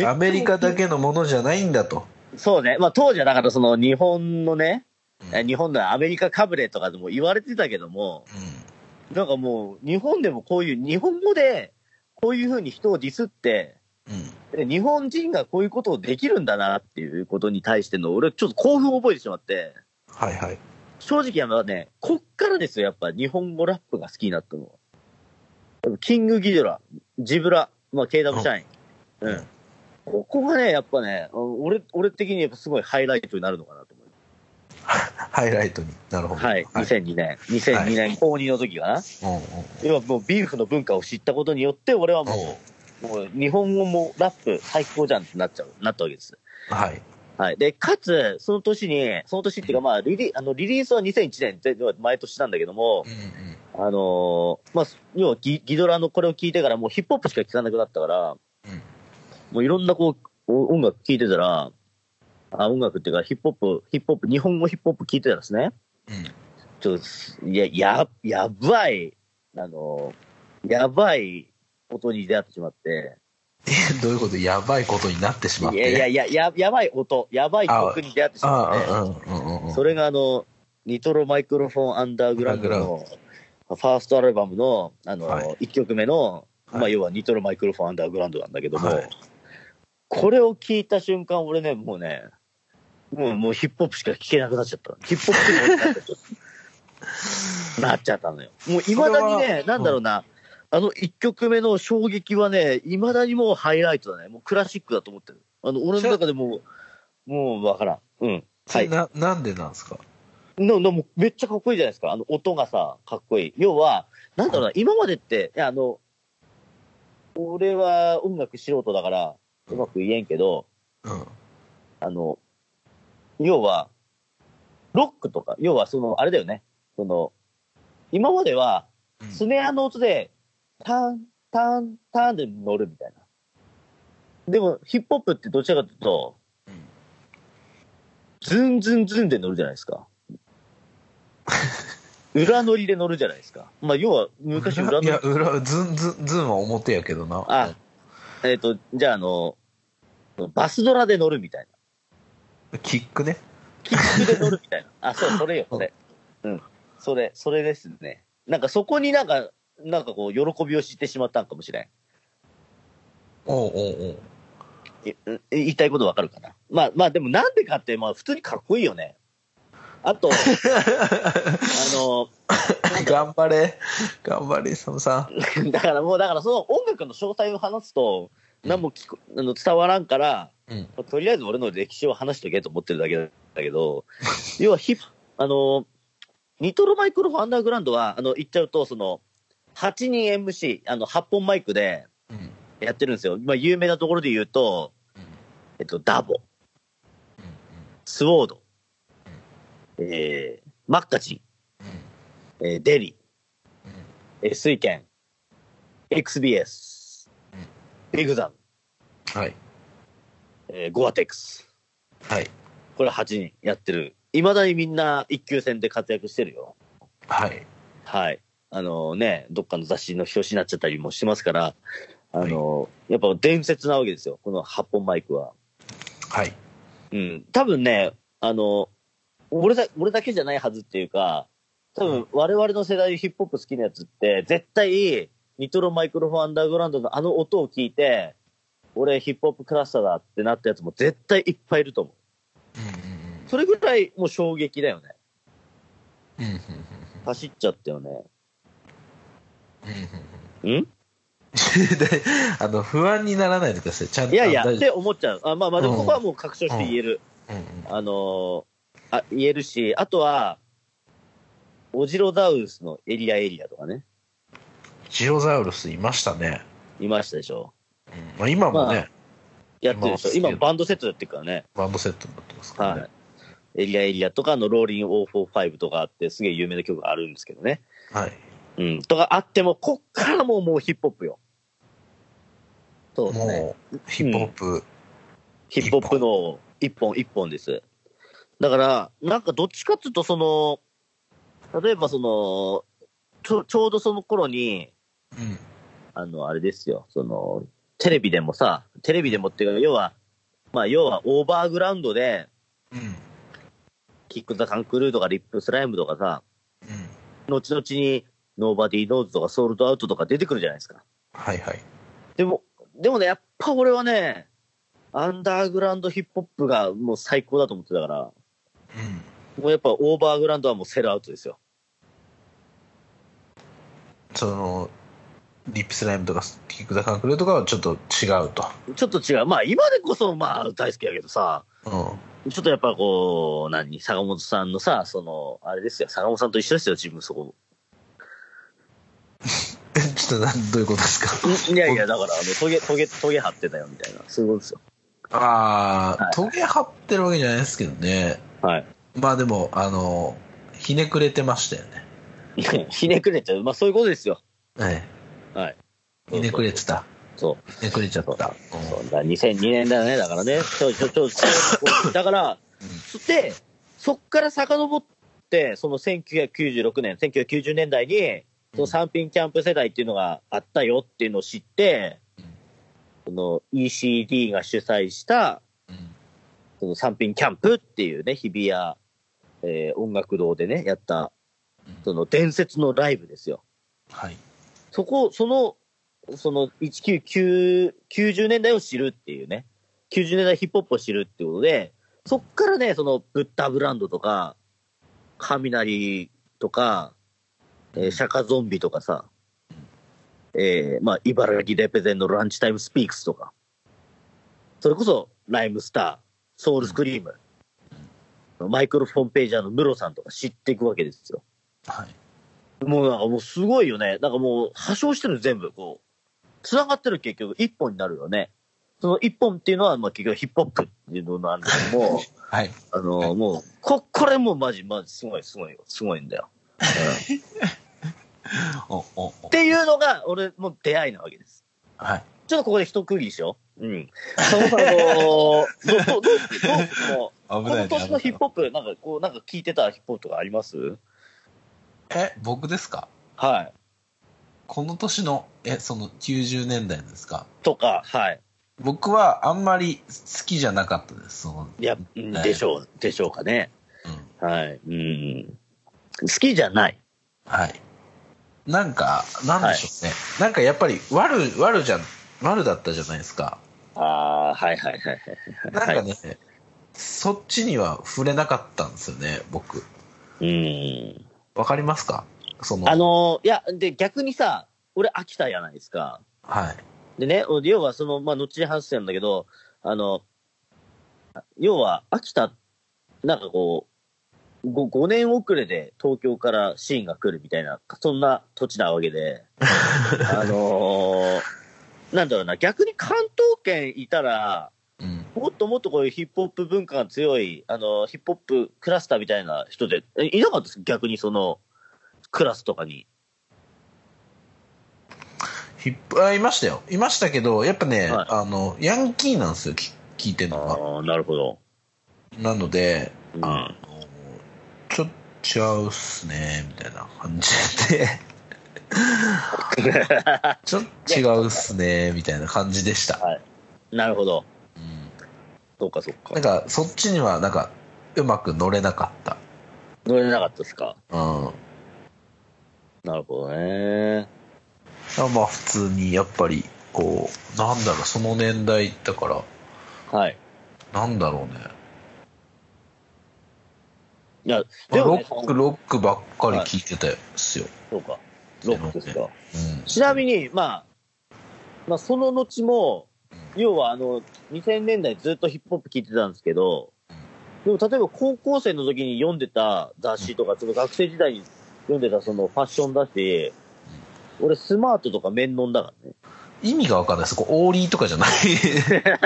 アメリカだけのものじゃないんだと。そうね、まあ当時はだからその日本のね、うん。え日本のアメリカかぶれとかでも言われてたけども、なんかもう、日本でもこういう、日本語で、こういうふうに人をディスって、うん。で日本人がこういうことをできるんだなっていうことに対しての、俺ちょっと興奮を覚えてしまって、はいはい。正直やっぱね、こっからですよ、やっぱ日本語ラップが好きになったのは。キングギドラ、ジブラ、まあ KW 社員。ううんん。ここがね、やっぱね、俺、俺的にやっぱすごいハイライトになるのかなと思う。ハイライトになるほど。はい、2002年。2002年、高2の時かな。要はもうビーフの文化を知ったことによって、俺はもう、もう日本語もラップ最高じゃんってなっちゃう、なったわけです。はい。はい。で、かつ、その年に、その年っていうか、まあ、リリあのリリースは2001年で、毎年なんだけどもう、んあのーまあ、要はギギドラのこれを聞いてから、もうヒップホップしか聞かなくなったから、うん。もういろんなこう、お音楽聞いてたら、あ、音楽っていうか、ヒップホップ、ヒップホップ、日本語ヒップホップ聞いてたらですね、うん。ちょっと、いや、や、やばい、あのーやばい音に出会ってしまって、え、どういうこと？やばいことになってしまって。いやいやいや、や、やばい音、やばい曲に出会ってしまって、ああ、うんうんうんうん。それがあの、ニトロマイクロフォンアンダーグラウンドの、ファーストアルバムの、あの、はい1曲目の、まあ、はい要はニトロマイクロフォンアンダーグラウンドなんだけども、はいこれを聞いた瞬間、俺ね、もうね、もう、もうヒップホップしか聴けなくなっちゃった。ヒップホップになっちゃった。なっちゃったのよ。もう未だにね、はなんだろうな、あの1曲目の衝撃はね、未だにもうハイライトだね。もうクラシックだと思ってる。あの、俺の中でもう、もうわからん。うん。はい。な、なんでなんですか？の、の、もうめっちゃかっこいいじゃないですか。あの、音がさ、かっこいい。要は、なんだろうな、今までって、いや、あの、俺は音楽素人だから、うまく言えんけど、うん。あの、要は、ロックとか、要はその、あれだよね。その、今までは、うんスネアの音で、タン、タン、タンで乗るみたいな。でも、ヒップホップってどちらかというと、うんズンズンズンで乗るじゃないですか。裏乗りで乗るじゃないですか。まあ、要は、昔裏乗りいや、裏、ズンズン、ズンは表やけどな。あ、えっ、と、じゃあ、あの、バスドラで乗るみたいな。キックね。キックで乗るみたいな。あ、そう、それよ、それ。うん。それ、それですね。なんかそこになんか、なんかこう、喜びを知ってしまったんかもしれん。おうおうおう。い言いたいことわかるかな？まあまあ、でもなんでかって、まあ普通にかっこいいよね。あと、あの、頑張れ。頑張れ、勇さん。だからもう、だからその音楽の詳細を話すと、何も聞こあの伝わらんから、うん。とりあえず俺の歴史を話しとけと思ってるだけだけど、要はヒップ、あの、ニトロマイクロフォンアンダーグラウンドは、あの、言っちゃうと、その、8人 MC、あの、8本マイクでうん。やってるんですよ。まあ、有名なところで言うと、えっと、ダボ、スウォード、えー、マッカチン、えーデリ、えー、水拳、XBS、ビグザム、はい。えーゴアテックス。はい。これ8人やってる。いまだにみんな一級戦で活躍してるよ。はい。はい。あのね、どっかの雑誌の表紙になっちゃったりもしますから、あの、やっぱ伝説なわけですよ。この8本マイクは。はい。うん。多分ね、あの、俺だ、俺だけじゃないはずっていうか、多分我々の世代でヒップホップ好きなやつって、絶対、ニトロマイクロフォンアンダーグラウンドのあの音を聞いて、俺ヒップホップクラスターだってなったやつも絶対いっぱいいると思う。それぐらいもう衝撃だよね。走っちゃったよね。うん？あの、不安にならないでください。ちゃんと。いやいや、って思っちゃう。あまあまあ、でもうんここはもう確証して言える。夫うんあのーあ、言えるし、あとは、オジロザウルスのエリアエリアとかね、ジロザウルスいましたね。いましたでしょ。うんまあ、今もね、やってるでしょ。今今バンドセットやってるからね。バンドセットになってますからはね。い。エリアエリアとかのローリン445とかあって、すげえ有名な曲があるんですけどね。はい。うん。とかあっても、こっからもうもうヒップホップよ。そうですね。ヒップホップ、ヒップホップの一本一本です。だから、なんかどっちかっていうと、その、例えばその、ちょちょうどその頃に、うん。あの、あれですよ、その、テレビでもさ、テレビでもっていうか、要は、まあ、要はオーバーグラウンドで、うん。 KICK THE CAN CREW とか RIP SLYME とかさ、うん。後々に nobodyknows とか SOUL'd OUT とか出てくるじゃないですか。はいはい。でも、でもね、やっぱ俺はね、アンダーグラウンドヒップホップがもう最高だと思ってたから、うん。もうやっぱオーバーグラウンドはもう sell out ですよ。その、 RIP SLYME とか、キック・ザ・カンクルーとかはちょっと違うと。ちょっと違う。まあ今でこそまあ大好きやけどさ、うん。ちょっとやっぱこう、何、坂本さんのさ、その、あれですよ、坂本さんと一緒ですよ、自分そこ。え、ちょっとなん、どういうことですか？いやいや、だから、あの、トゲ、トゲ、トゲ張ってたよ、みたいな。そういうことですよ。ああ、はいトゲ張ってるわけじゃないですけどね。はい。まあでも、あの、ひねくれてましたよね。ひねくれちゃう。まあそういうことですよ。はい。はい。ひねくれてた。そう。ひねくれちゃった。そうだ2002年だよね、だからね。ちょ、ちょ、ちょ、ちょだから、で、そっから遡って、その1996年、1990年代に、その三品キャンプ世代っていうのがあったよっていうのを知って、その ECD が主催した、うんその三品キャンプっていうね、日比谷、えー音楽堂でね、やった、その伝説のライブですよ。はい。そこ、その、その199、90年代を知るっていうね、90年代ヒップホップを知るっていうことで、そっからね、そのブッダブランドとか、雷とか、えーシャカゾンビとかさ、えーまあ、茨城レペゼンのランチタイムスピークスとか、それこそライムスター、ソウルスクリーム、マイクロフォンページャーのムロさんとか知っていくわけですよ。はい。もうなんかもうすごいよね。なんかもう、破傷してる全部、こう。繋がってる結局、一本になるよね。その一本っていうのは、まあ結局ヒップホップっていうのなんだけども、はい。あの、もう、こ、これもうマジ、マジすごい、すごいよ。すごいんだよ。お、お、おっ。ていうのが、俺も出会いなわけです。はい。ちょっとここで一区切りしよう。うん。そのあの、どう、どこの年のヒップホップ、なんかこう、なんか聞いてたヒップホップとかあります？え、僕ですか？はい。この年の、え、その90年代ですか？とか、はい。僕はあんまり好きじゃなかったです。その、いや、でしょう、でしょうかね。うん。はい。うん。好きじゃない。はい。なんか、なんでしょうね。なんかやっぱり悪、悪じゃん、悪だったじゃないですか。ああ、はいはいはいはい。なんかね、そっちには触れなかったんですよね、僕。うん。わかりますか？その、あのーいや、で、逆にさ、俺、秋田じゃないですか。はい。でね、要はその、まあ、後に話してるんだけど、あの、要は、秋田、なんかこう、5, 5年遅れで東京からシーンが来るみたいな、そんな土地なわけで、あのーなんだろうな、逆に関東圏いたら、うん。もっともっとこういうヒップホップ文化が強い、あの、ヒップホップクラスターみたいな人で、えいなかったです？逆にその、クラスとかに。ヒップ、あ、いましたよ。いましたけど、やっぱね、はいあの、ヤンキーなんですよ、き聞いてるあのあ、なるほど。が。なので、うんちょっと違うっすね、みたいな感じで、ちょっと違うっすね、みたいな感じでした。なるほど。うんそうか、そうかなん。か、そっちには、なんか、うまく乗れなかった。乗れなかったですか？うん。なるほどね。まあ、普通に、やっぱり、こう、なんだろう、その年代だから、はい。なんだろうね。いや、まあでもね、ロック、ロックばっかり聞いてたっすよ。そうか。ロックですか。うん。ちなみに、まあ、まあ、その後も、要はあの、2000年代ずっとヒップホップ聞いてたんですけど、でも例えば高校生の時に読んでた雑誌とか、その学生時代に読んでたそのファッション雑誌、俺スマートとかメンノンだからね。意味がわかんないです。こうオーリーとかじゃない。だか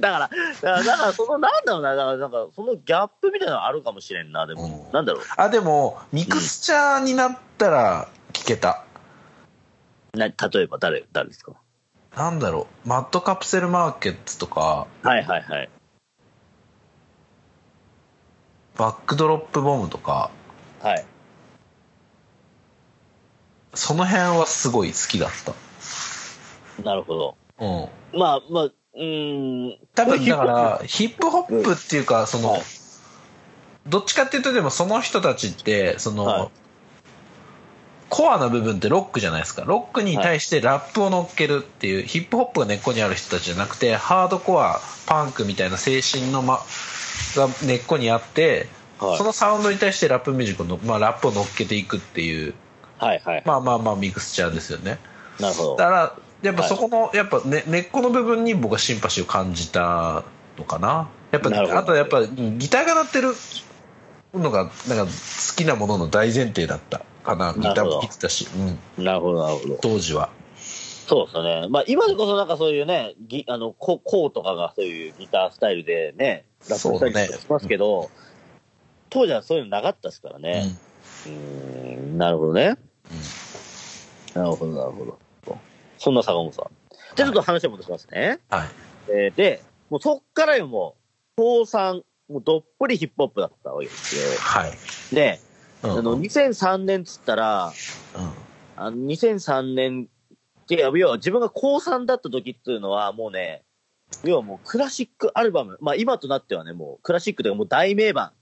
ら、だから、だからそのなんだろうな、だからなんかそのギャップみたいなのあるかもしれんな、でも。うんなんだろあ、でも、ミクスチャーになったら聞けた。う。な、例えば誰、誰ですか？なんだろう、 MAD CAPSULE MARKET とか、はいはいはい。 BACK DROP BOMB とか、はい。その辺はすごい好きだっなるほど。た。うん。まあまあ、うーん。多分だから、ヒップホップっていうか、その、はいどっちかっていうとでもその人たちって、その、はいコアな部分ってロックじゃないですか。ロックに対してラップを乗っけるっていう、ヒップホップが根っこにある人たちじゃなくて、ハードコア、パンクみたいな精神のま、が根っこにあって、はいそのサウンドに対してラップミュージックの、まあ、ラップを乗っけていくっていう、はいはい。まあまあまあミクスチャーですよね。なるほど。だから、やっぱそこの、やっぱ、ね、根っこの部分に僕はシンパシーを感じたのかな。やっぱ、あとやっぱ、うんギターが鳴ってるのが、なんか好きなものの大前提だったかな。ギターも弾いてたし、うん、なるほど、なるほど。当時は。そうですよね。まあ今でこそなんかそういうね、ギあの、ココーとかがそういうギタースタイルでね、ラップしたりとかしますけど、当時はそういうのなかったですからうんね。うーん、なるほどね。なるほど、なるほど。そんな坂本さん。じゃあちょっと話を戻しますね。はい。えーで、もうそっからよ、もう、高3、もうどっぷりヒップホップだったわけですよ。はい。で、うんあの、2003年っつったら、あの、2003年って、要は自分が高3だった時っていうのは、もうね、要はもうクラシックアルバム、まあ今となってはね、もうクラシックというかもう大名盤、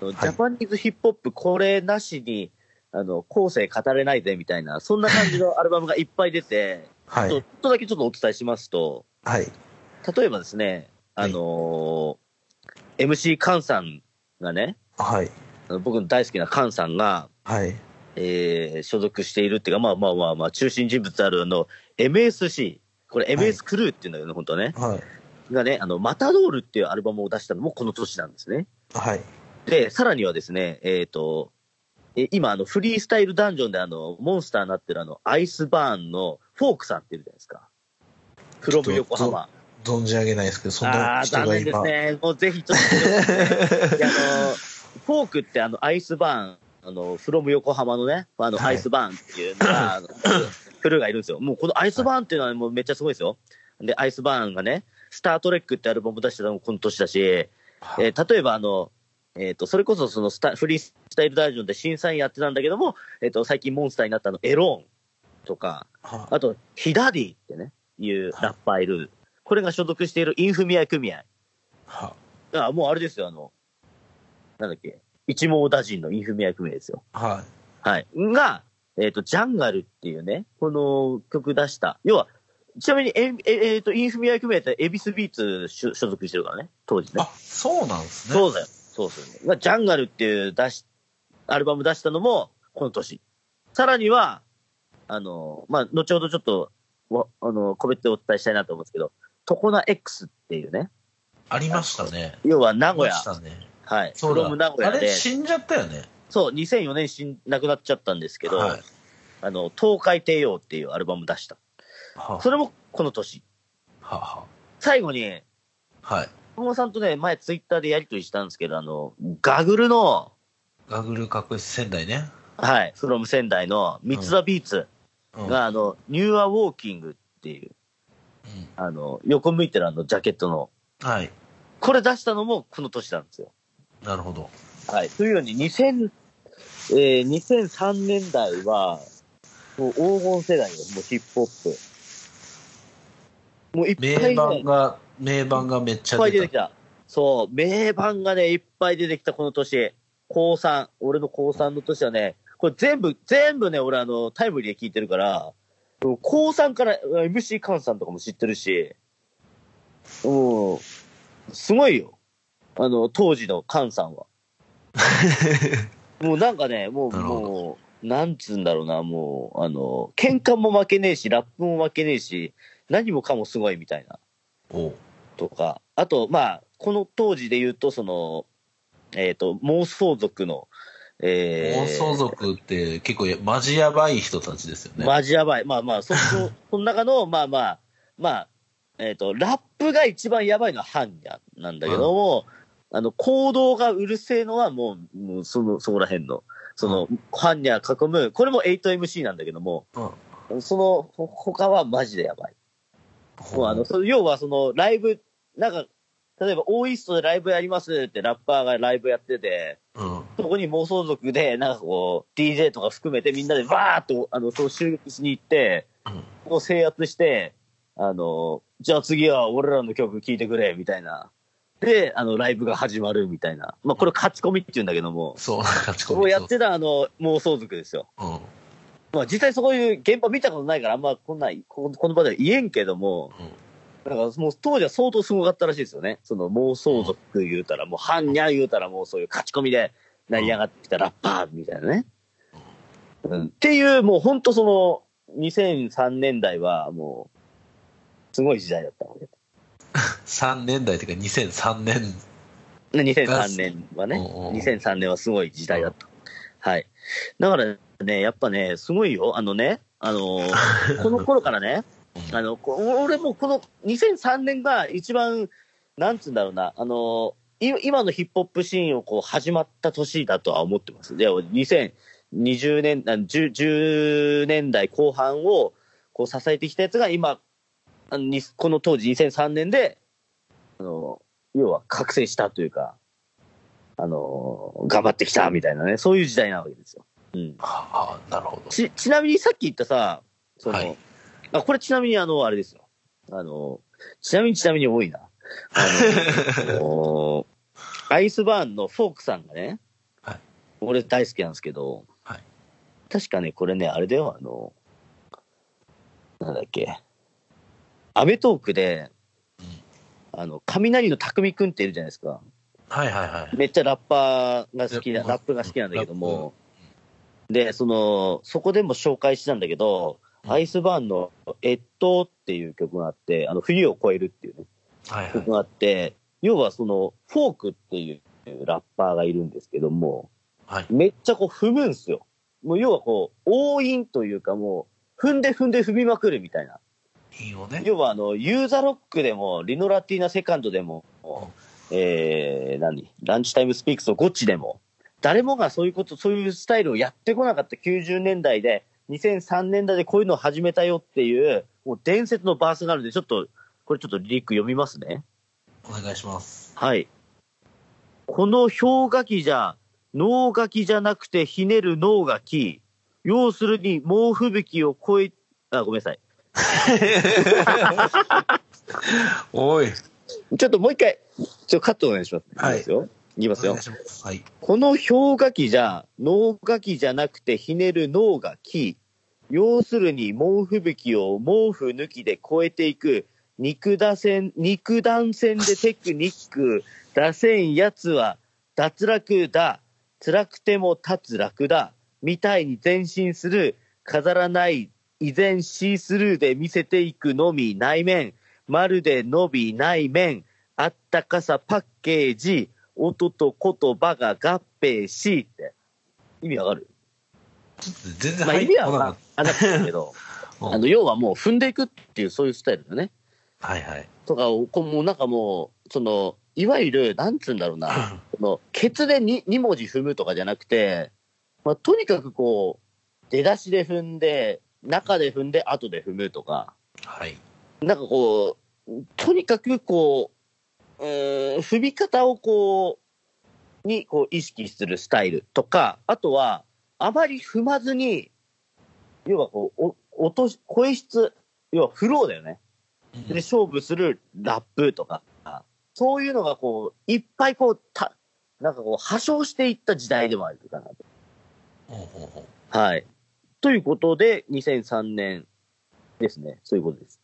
ジャパニーズヒップホップこれなしに、あの、後世語れないぜみたいな、そんな感じのアルバムがいっぱい出て、はい。ちょっとだけちょっとお伝えしますと、はい。例えばですね、あのー MC カンさんがね、はい。僕の大好きなカンさんが、はい。えー所属しているっていうか、まあまあまあまあ、中心人物であるあの、MSC、これはい MS クルーっていうんだけどね、本当はね。はい。がね、あの、マタドールっていうアルバムを出したのもこの年なんですね。はい。で、さらにはですね、えっ、と、え今、あの、フリースタイルダンジョンであの、モンスターになってるあの、アイスバーンのフォークさんっているじゃないですか。フロム横浜。存じ上げないですけど、そんあな人が今。念ですね。もうぜひちょっと あの、フォークってあの、アイスバーン、あの、フロム横浜のね、あの、はいアイスバーンっていうのが、あのクルーがいるんですよ。もうこのアイスバーンっていうのはもうめっちゃすごいですよ。で、アイスバーンがね、スタートレックってアルバム出してたのもこの年だし、えー例えばあの、えっ、と、それこそそのスタフリースタイルダージョンで審査員やってたんだけども、えっ、と、最近モンスターになったあの、エローンとか、はあと、ヒダディってね、いうラッパーいる。これが所属しているインフミア組合。はあ、もうあれですよ、あの、なんだっけ、一網打尽のインフミア組合ですよ。ははい。が、えっ、と、ジャンガルっていうね、この曲出した。要は、ちなみに、え、え、えーと、インフミア組合って EVISBEATS 所所属してるからね、当時い。あね。、そうなんですね。そうだよ。そうそう。がジャンガルっていう出しアルバム出したのもこの年。さらには、あの、まあ、後ほどちょっと、わあの、個別でお伝えしたいなと思うんですけど、 TOKONA-X っていうね、ありましたね。要は名古屋ね。はい、そうフロム名古屋で、れ死んじゃったよね。そう、2004年死ん亡くなっちゃったんですけど、はい。あの、東海帝王っていうアルバム出した。はそれもこの年。はは最後に、はい。小野さんとね、前ツイッターでやりとりしたんですけど、あの、ガグルの、ガグル確実仙台ね。はい、フロム仙台の三つ葉ビーツうん。が、あの、ニューアウォーキングっていう、うんあの、横向いてるあの、ジャケットの、はい。これ出したのもこの年なんですよ。なるほど。はい。というように、2000、えー、2003年代は、もう黄金世代よ、もうヒップホップ。もういっぱい、ね、名盤が、名盤がめっちゃいっぱい出て出た。きた。そう、名盤がね、いっぱい出てきた、この年。高3、俺の高3の年はね、これ全部、全部ね、俺あの、タイムリーで聞いてるから、高3から MC カンさんとかも知ってるし、もう、すごいよ。あの、当時のカンさんは。もうなんかね、もう、もう、なんつうんだろうな、もう、あの、喧嘩も負けねえし、ラップも負けねえし、何もかもすごいみたいな。とか、あと、まあ、この当時で言うと、その、えっ、と、妄想族の、えー、妄想族って結構やマジやばい人たちですよね。マジやばい。まあまあ、そ、そ、その中の、まあまあ、まあ、えっ、と、ラップが一番やばいのはハンニャなんだけども、あの、行動がうるせえのはもう、もうその、そこら辺の、その、ハンニャ囲む、これも 8MC なんだけども、うん。その、ほ他はマジでやばい。もうあの、そ要はその、ライブ、なんか、例えば、オーイーストでライブやりますってラッパーがライブやってて、うん。そこに妄想族で、なんかこう、DJ とか含めてみんなでバーっと、あの、そう集結しに行って、うんこう制圧して、あの、じゃあ次は俺らの曲聴いてくれ、みたいな。で、あの、ライブが始まるみたいな。まあ、これ勝ち込みって言うんだけども、そう、勝ち込み。こうやってたあの、妄想族ですよ。うん。うん。まあ、実際そういう現場見たことないから、あんまこんな、ここの場では言えんけども、なんかもう当時は相当すごかったらしいですよね。その妄想族言うたら、もう般若言うたらもうそういう勝ち込みで成り上がってきたラッパーみたいなね。うん、っていう、もう本当その2003年代はもう、すごい時代だったわけ。3年代っていうか2003年。ね2003年はね、うんうん2003年はすごい時代だった。はい。だからね、やっぱね、すごいよ。あのね、あのー この頃からね、あの、こ俺もこの2003年が一番、なんつうんだろうな、あの、い今のヒップホップシーンをこう始まった年だとは思ってます。で、2020年、あ10 10年代後半をこう支えてきたやつが今、あのにこの当時2003年で、あの、要は覚醒したというか、あの、頑張ってきたみたいなね、そういう時代なわけですよ。うん。はあ、なるほど。ち、ちなみにさっき言ったさ、その、はいあ、これちなみにあの、あれですよ。あの、ちなみにちなみに多いな。あの、アイスバーンのフォークさんがね、はい俺大好きなんですけど、はい確かね、これね、あれだよ、あの、なんだっけ、アメトークで、あの、雷の匠くんっているじゃないですか。はいはいはい。めっちゃラッパーが好きな、ラップが好きなんだけども、で、その、そこでも紹介したんだけど、うんアイスバーンの越冬っていう曲があって、あの、冬を越えるっていうね、はいはい曲。があって、要はその、フォークっていうラッパーがいるんですけども、はい。めっちゃこう踏むんすよ。もう要はこう、応印というかもう、踏んで踏んで踏みまくるみたいな。いいよね。要はあの、ユーザロックでも、リノラティーナセカンドでも、えー、何？ランチタイムスピークスのゴッチでも、誰もがそういうこと、そういうスタイルをやってこなかった90年代で、2003年代でこういうのを始めたよっていう、もう伝説のバースがあるんで、ちょっと、これちょっとリック読みますね。お願いします。はい。この氷河期じゃ、脳書きじゃなくてひねる脳がき、要するに猛吹雪を超え、あ、ごめんなさい。おい。ちょっともう一回、ちょっとカットお願いします。はいいきますよ。いきますよ。はい。この氷河期じゃ、脳書きじゃなくてひねる脳がき、要するに猛吹雪を毛布抜きで超えていく、肉打線、肉弾戦でテクニック、出せんやつは脱落だ。辛くても立つ楽だ。みたいに前進する。飾らない。依然シースルーで見せていくのみ内面。まるで伸びない面。あったかさパッケージ。音と言葉が合併し。って。意味わかる？全然まあ意味はわかっんなかったけど、た。あの、要はもう踏んでいくっていうそういうスタイルだね。はいはい。とかを、こうもうなんかもう、その、いわゆる、なんつうんだろうな、その、ケツで 2, 2文字踏むとかじゃなくて、まあ、とにかくこう、出だしで踏んで、中で踏んで、後で踏むとか、はい。なんかこう、とにかくこう、ん踏み方をこう、にこう意識するスタイルとか、あとは、あまり踏まずに、要はこう、お音し、声質、要はフローだよね。で、勝負するラップとか、そういうのがこう、いっぱいこう、た、なんかこう、破傷していった時代でもあるかなと。はい。ということで、2003年ですね。そういうことです。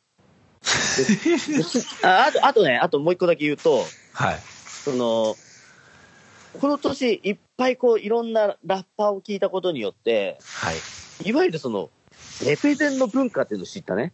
で ああと、あとね、あともう一個だけ言うと、はい。その、この年いっぱいこう、いろんなラッパーを聞いたことによって、はい。いわゆるその、レペゼンの文化っていうのを知ったね。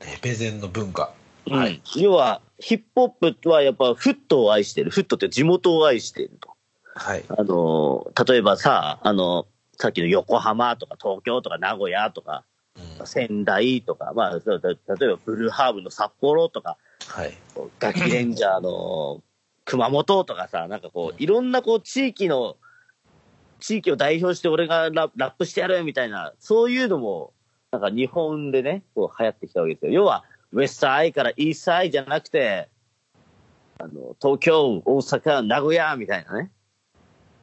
レペゼンの文化。はい。要は、ヒップホップはやっぱフットを愛してる。フットって地元を愛していると。はい。あの、例えばさ、あの、さっきの横浜とか東京とか名古屋とかうん仙台とか、まあ、そうだ例えばブルーハーブの札幌とか、はい。ガキレンジャーの熊本とかさ、なんかこう、いろんなこう地域の、地域を代表して俺がララップしてやるみたいな、そういうのも、なんか日本でね、こう流行ってきたわけですよ。要は、ウェスターアイからイースアイじゃなくて、あの、東京、大阪、名古屋みたいなね。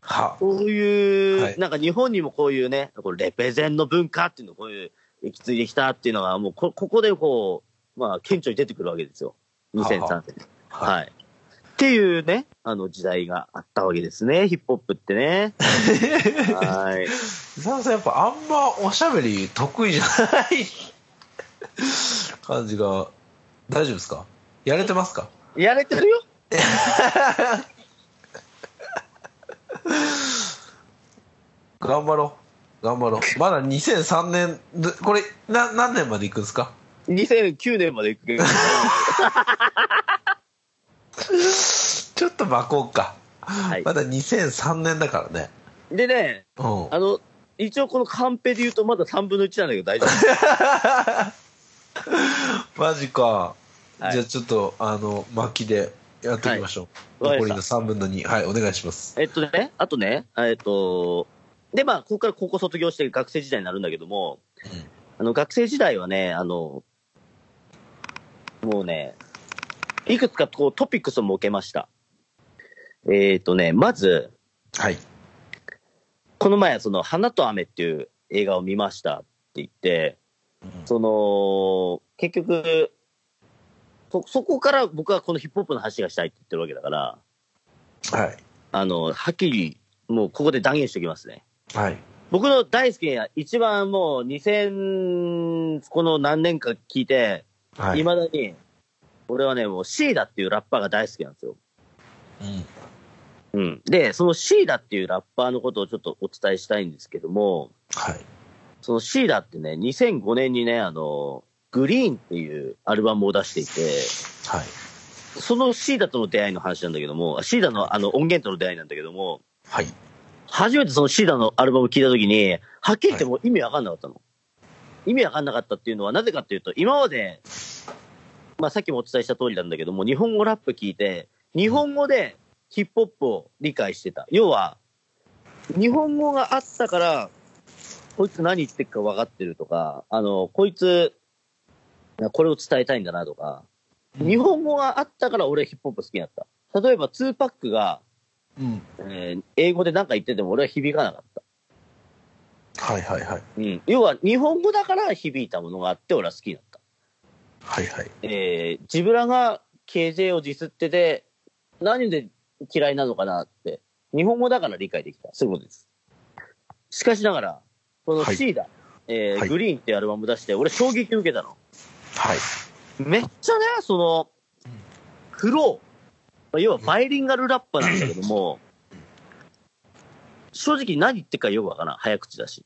は。そういう、はいなんか日本にもこういうね、こうレペゼンの文化っていうのをこういう、引き継いできたっていうのが、もうこ、ここでこう、まあ、顕著に出てくるわけですよ。2003年。ははい。っていうね、あの時代があったわけですね、ヒップホップってね。はい。伊沢さん、やっぱあんまおしゃべり得意じゃない感じが、大丈夫ですか？やれてますか？やれてるよ。頑張ろう。頑張ろう。まだ2003年、でこれ、な、何年まで行くんですか？2009年まで行くけど。ちょっと巻こうか。はいまだ2003年だからね。でね、うん。あの、一応このカンペで言うとまだ3分の1なんだけど大丈 マジか。はいじゃあちょっと、あの、巻きでやっていきましょう。はい残りの3分の2。はい、お願いします。夫。えっとね、あとね、えっと、で、まあ、ここから高校卒業して学生時代になるんだけども、あの、学生時代はね、あの、もうね、いくつかこうトピックスを設けました。えっ、とね、まず、はい。この前、その、花と雨っていう映画を見ましたって言って、その、結局、そ、そこから僕はこのヒップホップの話がしたいって言ってるわけだから、はい。あの、はっきり、もうここで断言しておきますね。はい。僕の大好きな、一番もう2000、この何年か聞いて、はい。いまだに、俺はね、もうシーダっていうラッパーが大好きなんですよ。うん。うん。で、そのシーダっていうラッパーのことをちょっとお伝えしたいんですけども、はい。そのシーダってね、2005年にね、あの、グリーンっていうアルバムを出していて、はい。そのシーダとの出会いの話なんだけども、シーダのあの音源との出会いなんだけども、はい。初めてそのシーダのアルバムを聴いたときに、はっきり言ってもう意味わかんなかったの。意味わかんなかったっていうのはなぜかっていうと、今まで、まあさっきもお伝えした通りなんだけども、日本語ラップ聞いて、日本語でヒップホップを理解してた。要は、日本語があったから、こいつ何言ってるか分かってるとか、あの、こいつ、これを伝えたいんだなとか、日本語があったから俺ヒップホップ好きになった。例えば2パックが、うん。えー英語で何か言ってても俺は響かなかった。はいはいはい。うん。要は日本語だから響いたものがあって俺は好きになった。はいはい。えー、ジブラが KJ をディスってて、何で嫌いなのかなって、日本語だから理解できた。そういうことです。しかしながら、このはいシーダ、えーはいグリーンってアルバム出して、俺衝撃受けたの。はい。めっちゃね、その、フロー、まあ要はバイリンガルラッパーなんだけども、正直何言ってるかよくわからん。早口だし。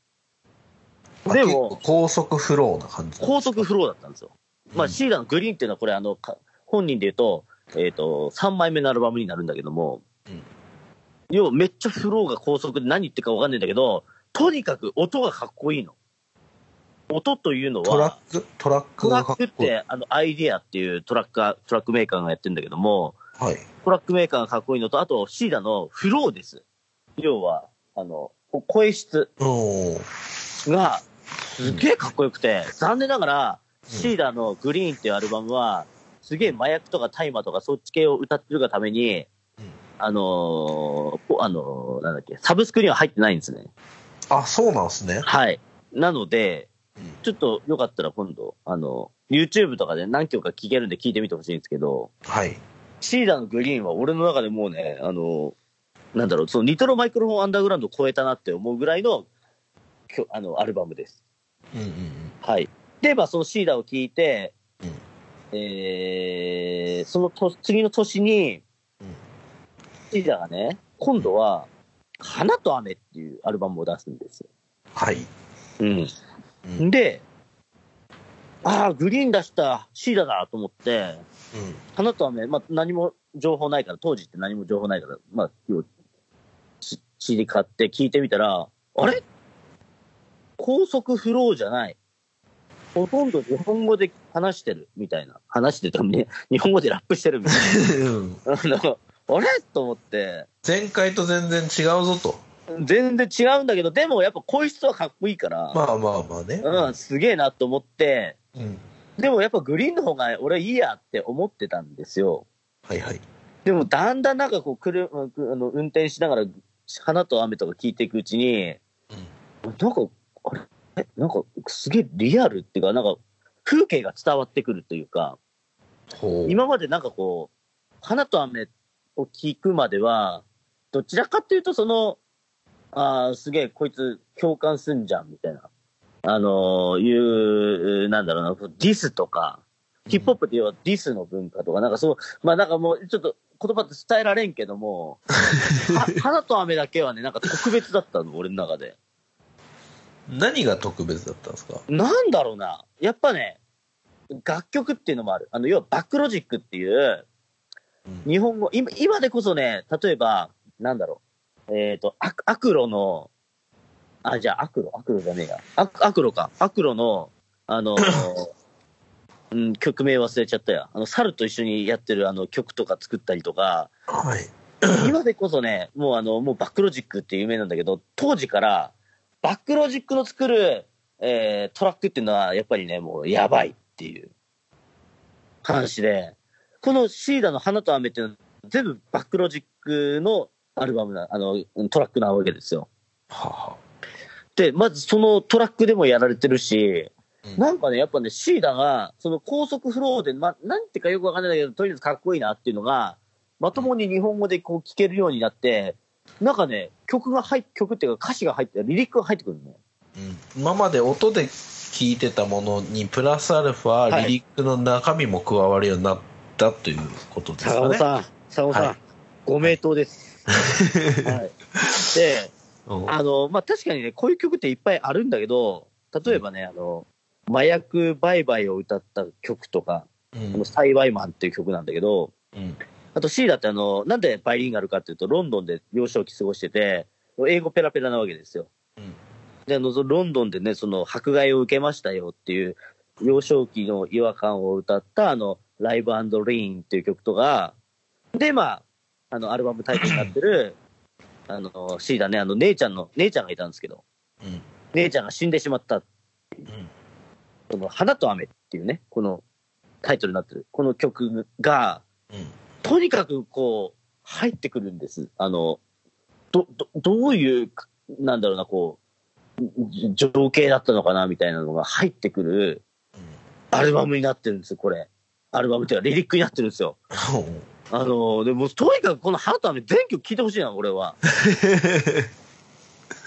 あでも高速フローな感じ高速フローだったんですよ。まあ、うんシーダのグリーンっていうのはこれあの、か本人で言うと、えっ、と、3枚目のアルバムになるんだけども、うん要はめっちゃフローが高速で何言ってるかわかんないんだけど、とにかく音がかっこいいの。音というのトラは、ック？トラックトラッ。クって、あの、アイディアっていうトラックが、トラックメーカーがやってるんだけども、はい。トラックメーカーがかっこいいのと、あと、シーダのフローです。要は、あの、声質が、すげえかっこよくて、残念ながら、うんシーダのグリーンっていうアルバムは、すげえ麻薬とか大麻とかそっち系を歌ってるがために、うんあのーぽあのーなんだっけ、サブスクには入ってないんですね。あ、そうなんですね。はい。なので、うんちょっとよかったら今度、あの、YouTube とかで何曲か聴けるんで聞いてみてほしいんですけど、はい。シーダのグリーンは俺の中でもうね、あの、なんだろう、そのニトロマイクロフォンアンダーグラウンドを超えたなって思うぐらいの、きょあの、アルバムです。うんうんうん。はい。で、まあ、そのシーダを聞いて、うんえー、そのと次の年に、うんシーダがね、今度は、花と雨っていうアルバムを出すんですよ。はい。うん。うん。で、ああ、グリーン出したシーダだと思って、うん花と雨、まあ、何も情報ないから、当時って何も情報ないから、まあ、要はし CD 買って聞いてみたら、あれ？高速フローじゃない。ほとんど日本語で話してるみたいな。話してたね。日本語でラップしてるみたいうんな。あの、あれ？と思って、前回と全然違うぞと。全然違うんだけど、でもやっぱ声質はかっこいいから、まあまあまあね。うん、すげえなと思って、うん。でもやっぱグリーンの方が俺いいやって思ってたんですよ。はいはい。でもだんだんなんかこう車、あの運転しながら花と雨とか聞いていくうちに、なんか、あれ？え？なんかすげえリアルっていうか、なんか風景が伝わってくるというか、ほう。今までなんかこう、花と雨を聞くまでは、どちらかっていうとその、ああ、すげえこいつ共感すんじゃんみたいな。あのーいう、なんだろうな、ディスとか、ヒップホップで言うとディスの文化とか、なんかそう、まあなんかもうちょっと言葉って伝えられんけども、は花と雨だけはね、なんか特別だったの、俺の中で。何が特別だったんですか？なんだろうな。やっぱね、楽曲っていうのもある。あの、要はバックロジックっていう、うん日本語、今今でこそね、例えば、なんだろう。えっ、と、アクアクロの、あ、じゃあ、アクロ、アクロじゃねえや。アクアクロか。アクロの、あの、うん、曲名忘れちゃったや。あの、猿と一緒にやってるあの曲とか作ったりとか、はい。今でこそね、もうあの、もうバックロジックって有名なんだけど、当時から、バックロジックの作る、えートラックっていうのは、やっぱりね、もうやばいっていう話で、このシーダの花と雨っていうのは、全部バックロジックのアルバムな、あの、トラックなわけですよ。はは。で、まずそのトラックでもやられてるし、うんなんかね、やっぱね、シーダが、その高速フローで、ま、なんてかよくわかんないけど、とりあえずかっこいいなっていうのが、まともに日本語でこう聴けるようになって、なんかね、曲が入っ、曲っていうか歌詞が入って、リリックが入ってくるのね。うん今まで音で聞いてたものにプラスアルファ、はいリリックの中身も加わるようになったということですかね。坂尾さん、坂尾さん、はいご名答です。はい。で、うんあの、まあ、確かにね、こういう曲っていっぱいあるんだけど、例えばね、あの、麻薬売買を歌った曲とか、うん。あの、サイワイマンっていう曲なんだけど、うん。あと C だってあの、なんでバイリンガルかっていうと、ロンドンで幼少期過ごしてて、英語ペラペラなわけですよ。うん。で、あのロンドンでね、その迫害を受けましたよっていう、幼少期の違和感を歌ったあの、ライブリーンっていう曲とか、で、まあ、あの、アルバムタイトルになってる、あの、C だね、あの、姉ちゃんの、姉ちゃんがいたんですけど、うん。姉ちゃんが死んでしまった、うん。この、花と雨っていうね、このタイトルになってる、この曲が、うん。とにかくこう、入ってくるんです。あの、ど、ど、どういう、なんだろうな、こう、じ情景だったのかな、みたいなのが入ってくるアルバムになってるんですよ、これ。アルバムっていうか、リリックになってるんですよ。うんあの、でも、とにかくこの花と雨全曲聴いてほしいな、俺は。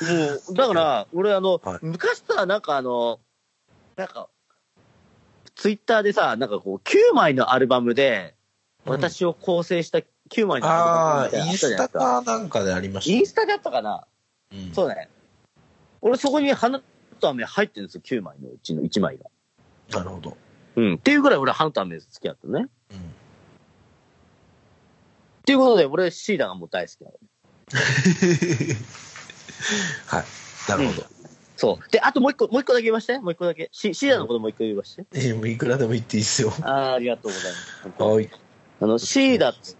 も う、だから、俺あの、はい昔さ、なんかあの、なんか、ツイッターでさ、なんかこう、9枚のアルバムで、私を構成した9枚のアルバムみたいなのあああ、インスタか。かなんかでありました。インスタだったかなうんそうね。俺そこに花と飴入ってるんですよ、9枚のうちの1枚が。なるほど。うん。っていうぐらい俺花と飴好きだったね。っうん。ていうことで、俺シーダがもう大好きなの。はい。なるほど。そう。で、あともう一個、もう一個だけ言いまして。もう一個だけ。シシーダのこともう一個言いまして。えもういくらでも言っていいですよ。ああ、ありがとうございます。はい。あの、シーダっつ、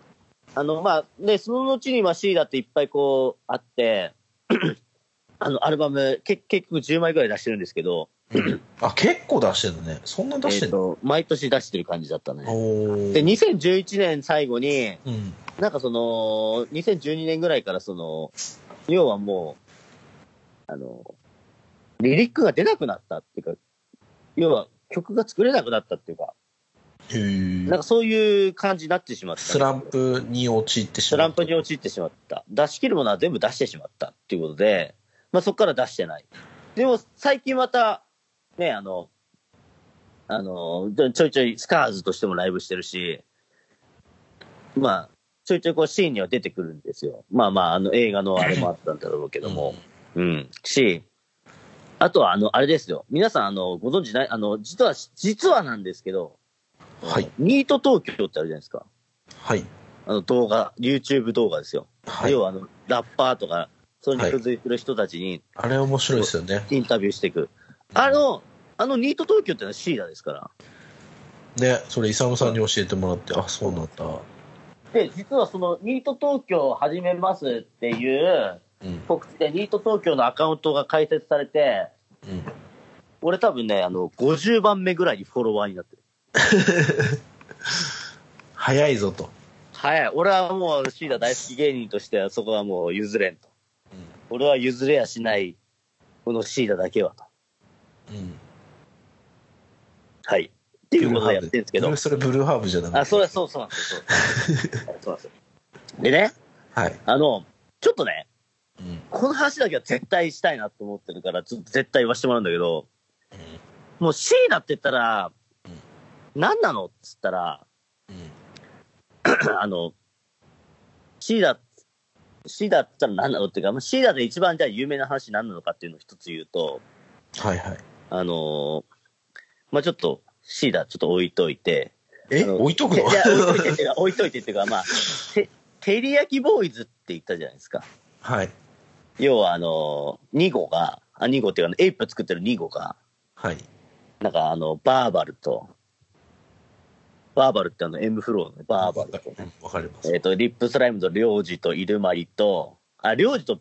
あの、まあ、で、その後に、まあ、シーダっていっぱいこう、あって、あの、アルバム、け結局10枚ぐらい出してるんですけど、う んあ、結構出してるね。そんな出してるの、と、毎年出してる感じだったね。おーで、2011年最後に、うん。なんかその、2012年ぐらいからその、要はもう、あの、リリックが出なくなったっていうか、要は曲が作れなくなったっていうか、なんかそういう感じになってしまった。スランプに陥ってしまう。スランプに陥ってしまった。出し切るものは全部出してしまったっていうことで、まあそこから出してない。でも最近また、ね、あの、あの、ちょいちょいスカーズとしてもライブしてるし、まあ、ちょいちょいこうシーンには出てくるんですよ。まあまあ、あの映画のあれもあったんだろうけども。うん。し、あとはあの、あれですよ。皆さん、あの、ご存知ない、あの、実は、実はなんですけど、はい。ニート東京ってあるじゃないですか。はい。あの動画、YouTube 動画ですよ。はい要。はあの、ラッパーとか、それに付随する人たちにあれ面白いですよね。インタビューしていく。あの、あのニート東京ってのはシーダですから。ね、それ、イサムさんに教えてもらって、あ、そうなんだ。で、実はそのニート東京を始めますっていううん。告知で、ニート東京のアカウントが開設されて、うん。俺多分ね、あの、50番目ぐらいにフォロワーになってる。早いぞと。はい。俺はもうシーダ大好き芸人としてはそこはもう譲れんと。俺は譲れやしない、このシーダだけはと。うん。はい。っていうことをやってるんですけど。それ、ブルーハーブじゃなくて。あ、そうだ、そうそうなんですよ。そうなんですよ。でね、はい。あの、ちょっとね、うん。この話だけは絶対したいなと思ってるから、ちょっと絶対言わせてもらうんだけど、もう C だって言ったら、何なのっつったら、うん。あの、シーダ、シーダって言ったら何なのっていうか、まあシーダで一番じゃあ有名な話何なのかっていうのを一つ言うと、はいはい。あのまあちょっと、シーダちょっと置いといて、え？置いとくの？いや、置いといてっていうか、置いといてっていうか、まあ、て、 TERIYAKI BOYZ って言ったじゃないですか。はい。要はあの、 NIGO が、あ、 NIGO っていうか、 APE 作ってる NIGO が、はい。なんかあの、 VERBAL と、 VERBAL ってあの、M フローのバーバルと、うんわかります。えっ、と、 RIP SLYME と RYO-Z と ILMARI と、あ、 RYO-Z と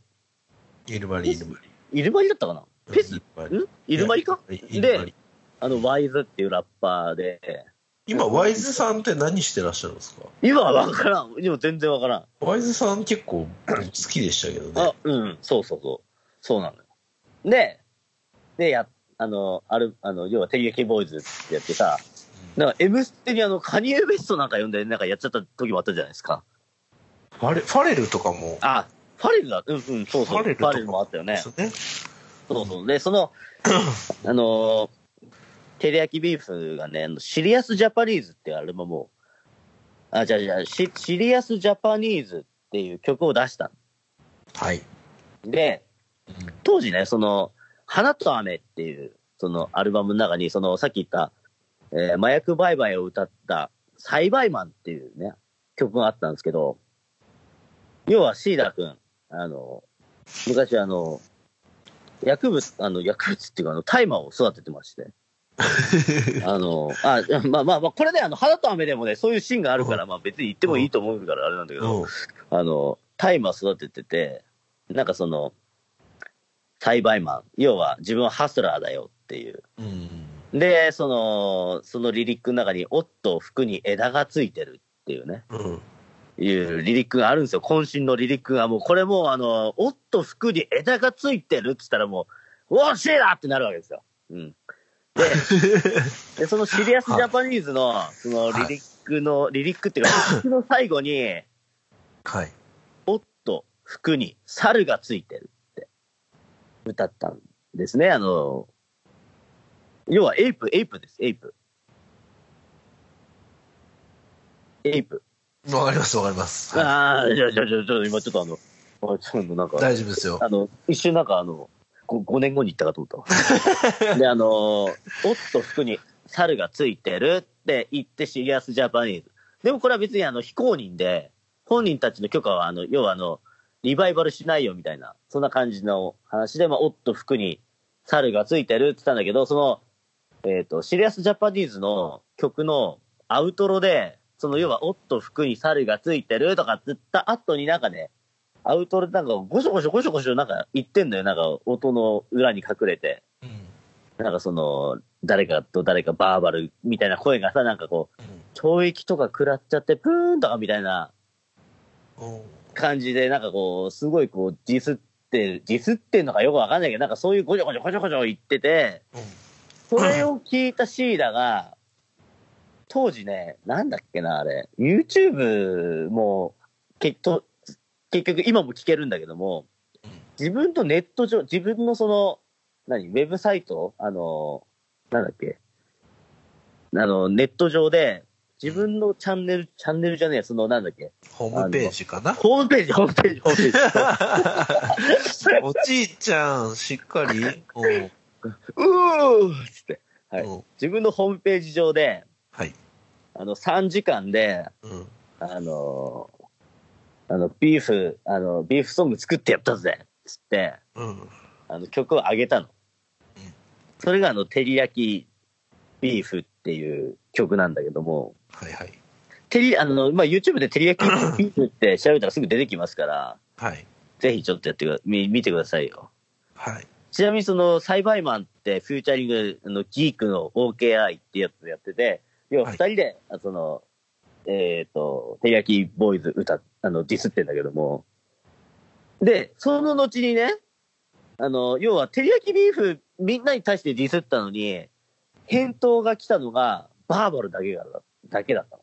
ILMARI、イルマイルマリだったかな？リ。 PES？ILMARI ん？ ILMARI か？ ILMARI あの、 WISE っていうラッパーで、今、ワイズさんって何してらっしゃるんですか？今はわからん。今全然わからん。ワイズさん結構好きでしたけどあね。、うん、そうそうそう。そうなのよ。で、で、や、あの、ある、あの、要は、テリヤキボーイズってやってさ、なんか、M ステにあの、カニエ・ウェストなんか呼んで、なんかやっちゃった時もあったじゃないですか。ファレファレルとかも。あ、ファレルだ。うんうん、そうそう。ファレルとかもあったよね。ですね。そうそう。で、その、あのー、テリヤキビーフがね、あのシリアス・ジャパニーズってアルバムを、あ、じゃあじゃあシ、シリアス・ジャパニーズっていう曲を出したはい。の。で、当時ね、その、花と雨っていう、そのアルバムの中に、その、さっき言った、えー麻薬売買を歌った、栽培マンっていうね、曲があったんですけど、要はシーダ君、あの、昔あの、薬物、あの、薬物っていうか、あの、大麻を育ててまして。あの、あ、まあまあまあ、これね、あの、花と雨でもね、そういうシーンがあるから、まあ別に言ってもいいと思うからあれなんだけど、うん。あの、大麻育ててて、なんかその、栽培マン、要は自分はハスラーだよっていう。うん。で、その、そのリリックの中に、おっと服に枝がついてるっていうね、うん。いうリリックがあるんですよ。渾身のリリックがもう、これもうあの、おっと服に枝がついてるって言ったらもう、おっしいなってなるわけですよ。うん。で、でその Serious Japanese の、そのリリックの、リリックっていうか、曲の最後に、はい。おっと、服に猿がついてるって歌ったんですね。あの、要は APE、APE です、 APE。エイプ。わかります、わかります。はああ、じゃあ、じゃあ、じゃあ、じゃあ今ちょっとあの、あちょっとなんか、大丈夫ですよ。あの、一瞬なんかあの、5, 5年後に行ったかと思った。で、あの、おっと服に猿がついてるって言ってシリアスジャパニーズ。でもこれは別にあの非公認で、本人たちの許可はあの、要はあの、リバイバルしないよみたいな、そんな感じの話で、まあ、おっと服に猿がついてるって言ったんだけど、その、えっ、と、シリアスジャパニーズの曲のアウトロで、その要は、おっと服に猿がついてるとかって言った後になんかね、アウトなんかゴショゴショゴショゴショなんか言ってんだよ。なんか音の裏に隠れて。うん。なんかその、誰かと誰かバーバルみたいな声がさ、なんかこう、懲役とか食らっちゃって、プーンとかみたいなうん。感じで、なんかこう、すごいこう、ディスってる、ディスってんのかよくわかんないけど、なんかそういうゴチョゴチョゴチョゴチョ言ってて、それを聞いたシーダが、当時ね、なんだっけな、あれ、YouTube も、結と結局今も聞けるんだけども、自分とネット上、自分のその、何、ウェブサイトあの、なんだっけあの、ネット上で、自分のチャンネル、チャンネルじゃねえ、その、なんだっけホームページかな？ホームページ、ホームページ、ホームページ。おじいちゃん、しっかり？うん。うーっつって。はいうん自分のホームページ上で、はい。あの、3時間で、うん。あの、あの、ビーフ、あの、ビーフソング作ってやったぜつって、うん。あの、曲を上げたのうん。それがあの、照り焼きビーフっていう曲なんだけども、はいはい。照り、あの、まあ、YouTube で照り焼きビーフって調べたらすぐ出てきますから、はい。ぜひちょっとやってくだ、見見てくださいよ。はい。ちなみにその、サイバイマンってフューチャリングのギークの OKI ってやつやってて、要は二人で、あその、えっ、と、照り焼きボーイズ歌、あの、ディスってんだけども。で、その後にね、あの、要は照り焼きビーフみんなに対してディスったのに、返答が来たのがバーバルだけがだけだったの。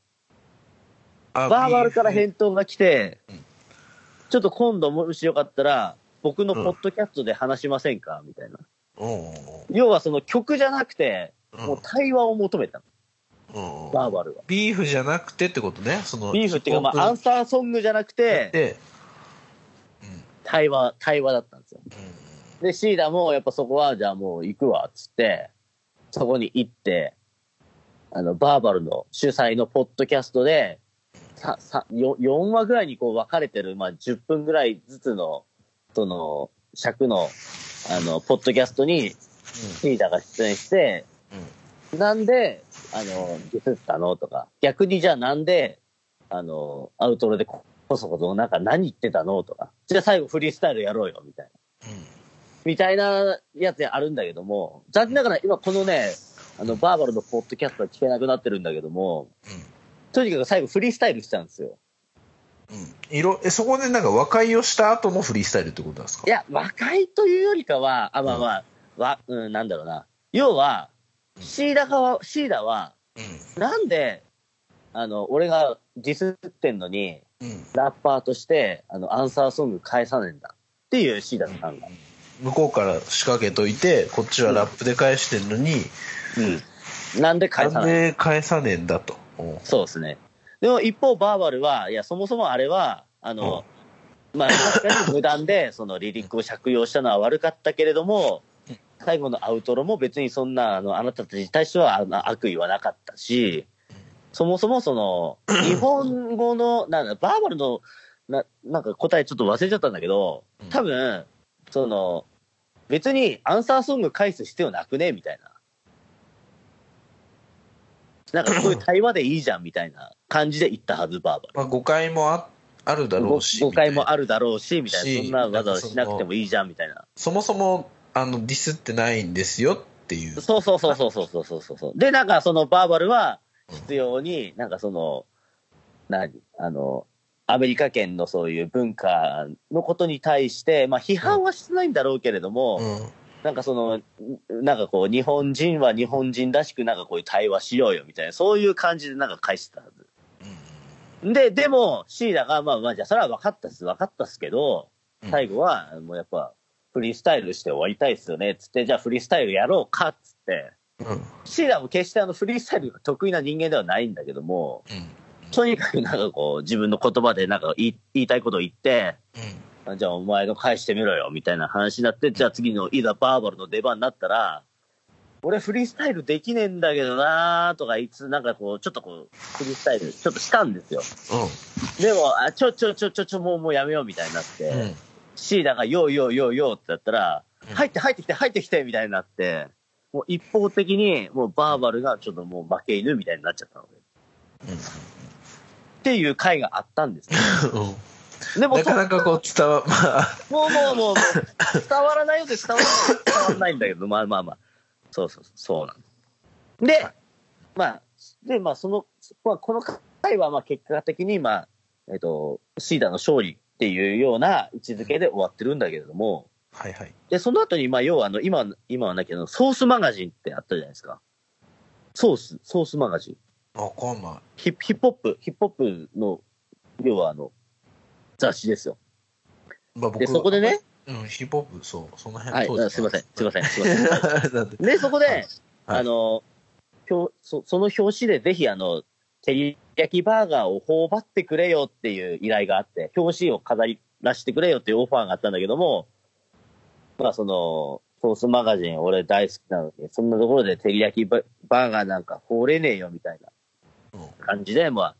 あバーバルから返答が来てうん、ちょっと今度もしよかったら、僕のポッドキャストで話しませんか？みたいな。うん。要はその曲じゃなくて、うん。もう対話を求めたの、うんバーバルは。ビーフじゃなくてってことね。そのビーフっていうか、まあ、アンサーソングじゃなくて、で、対話、対話だったんですよ。うん。で、シーダもやっぱそこは、じゃあもう行くわ、つって、そこに行って、あの、バーバルの主催のポッドキャストで、さ、さ、4, 4話ぐらいにこう分かれてる、まあ、10分ぐらいずつの、その、尺の、あの、ポッドキャストに、シーダが出演して、なんで、あの、ディスったの？とか、逆にじゃあなんで、あの、アウトロでここそこそなんか何言ってたの？とか、じゃあ最後フリースタイルやろうよ、みたいな。うん。みたいなやつあるんだけども、残念ながら今このね、あの、バーバルのポッドキャストは聞けなくなってるんだけども、とにかく最後フリースタイルしたんですよ。うん。うん。いろ、え、そこでなんか和解をした後のフリースタイルってことなんですか？いや、和解というよりかは、あ、まあまあ、わ、うん、なんだろうな。要は、シーダ側、シーダは、うなんで、あの、俺がディスってんのに、ん。うん。ラッパーとして、あの、アンサーソング返さねえんだ。っていうシーダさんが。向こうから仕掛けといて、こっちはラップで返してんのに、うん。なんで返さなんないで返さねえんだと。うんそうですね。でも一方、バーバルは、いや、そもそもあれは、あの、まあ、確かに無断で、そのリリックを借用したのは悪かったけれども、最後のアウトロも別にそんな、あの、あなたたちに対してはあの悪意はなかったし、そもそもその、日本語の、なんだ、バーバルの、な、なんか答えちょっと忘れちゃったんだけど、多分、その、別にアンサーソング返す必要なくねみたいな。なんかそういう対話でいいじゃんみたいな感じで言ったはず、バーバル。まあ、誤解もああるだろうし。誤解もある。るだろうし、みたいな。しそんなわざわざしなくてもいいじゃん、みたいな。そもそも、あの、ディスってないんですよっていう。そうそうそうそうそうそうそうそう。で、なんかそのバーバルは必要に、なんかその、何？あの、アメリカ圏のそういう文化のことに対して、まあ批判はしてないんだろうけれども、うん。なんかその、なんかこう、日本人は日本人らしくなんかこういう対話しようよみたいな、そういう感じでなんか返してたはず。で、でも、シーダが、まあまあ、じゃあそれは分かったっす、分かったっすけど、うん最後は、もうやっぱ、フリースタイルして終わりたいっすよね、つって、じゃあフリースタイルやろうか、つって、うん。シーダも決してあのフリースタイルが得意な人間ではないんだけども、うん。とにかくなんかこう、自分の言葉でなんか言いたいことを言って、あじゃあお前が返してみろよ、みたいな話になって、じゃあ次のいざバーバルの出番になったら、俺フリースタイルできねえんだけどなーとかいつなんかこう、ちょっとこう、フリースタイルちょっとしたんですよ。でも、あ、ちょちょちょちょちょ、もうもうやめようみたいになって、うん。うん。シーダがよーよーよーよーってやったら、うん入って入ってきて入ってきてみたいになって、もう一方的にもうバーバルがちょっともう負け犬みたいになっちゃったので。っていう回があったんですでも、なかなかこう伝わ、まあ、もうもうもうもう、伝わらないようで伝わらない伝わらないんだけど、まあまあまあ。そうそうそう、そうなの。で、まあ、で、まあその、まあこの回はまあ結果的にまあ、えっ、と、シーダの勝利っていうような位置づけで終わってるんだけれども、はいはい。で、その後に、まあ、要は、あの、今、今はなきゃ、ソースマガジンってあったじゃないですか。ソース、ソースマガジン。わかんない。ヒップヒップホップ、ヒップホップの、要は、あの、雑誌ですよ。まあ僕で、そこでね、うん、ヒップホップ、そう、その辺はい、すいません、すいません、すいません。でで、そこで、はいあの、表そその表紙でぜひ、あの、照り焼きバーガーを頬張ってくれよっていう依頼があって、表紙を飾り出してくれよっていうオファーがあったんだけども、まあ、その、ソースマガジン俺大好きなのに、そんなところで照り焼きババーガーなんか放れねえよみたいなうん感じで、まあ、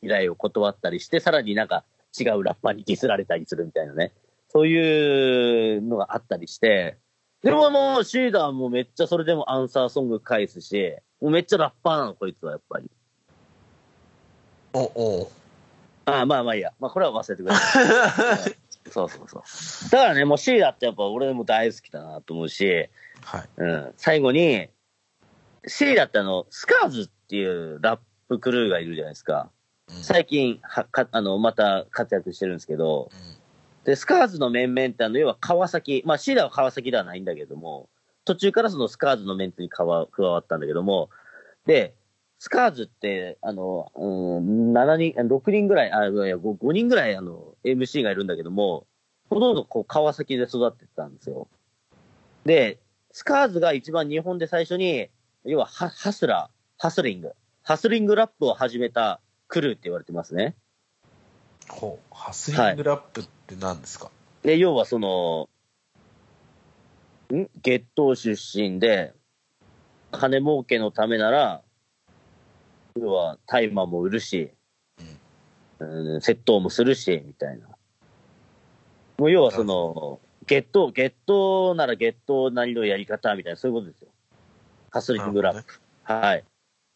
依頼を断ったりして、さらになんか違うラッパーにディスられたりするみたいなね。そういうのがあったりして、でももうシーダーはもうめっちゃそれでもアンサーソング返すし、もうめっちゃラッパーなの、こいつはやっぱり。お、おああ、まあまあいいや。まあこれは忘れてください。そうそうそう。だからね、もうシーダーってやっぱ俺も大好きだなと思うし、はい。うん。最後に、シーダーってあの、スカーズっていうラップクルーがいるじゃないですか。うん最近はか、あの、また活躍してるんですけど、で、スカーズの面々ってあの、要は川崎、まあシーダーは川崎ではないんだけども、途中からそのスカーズのメンツに加わ加わったんだけども、で、スカーズって、あの、うん、7人、6人ぐらい、あ、いや 5, 5人ぐらい、あの、MC がいるんだけども、ほとんどこう、川崎で育ってたんですよ。で、スカーズが一番日本で最初に、要はハ、ハスラー、ハスリング、ハスリングラップを始めたクルーって言われてますね。ほう、ハスリングラップって何ですか、で、要はその、ん？月頭出身で、金儲けのためなら、要は大麻も売るし、うん、窃盗もするし、みたいな。もう要はその、月頭、月頭なら月頭なりのやり方みたいな、そういうことですよ。 hustling rap。はい。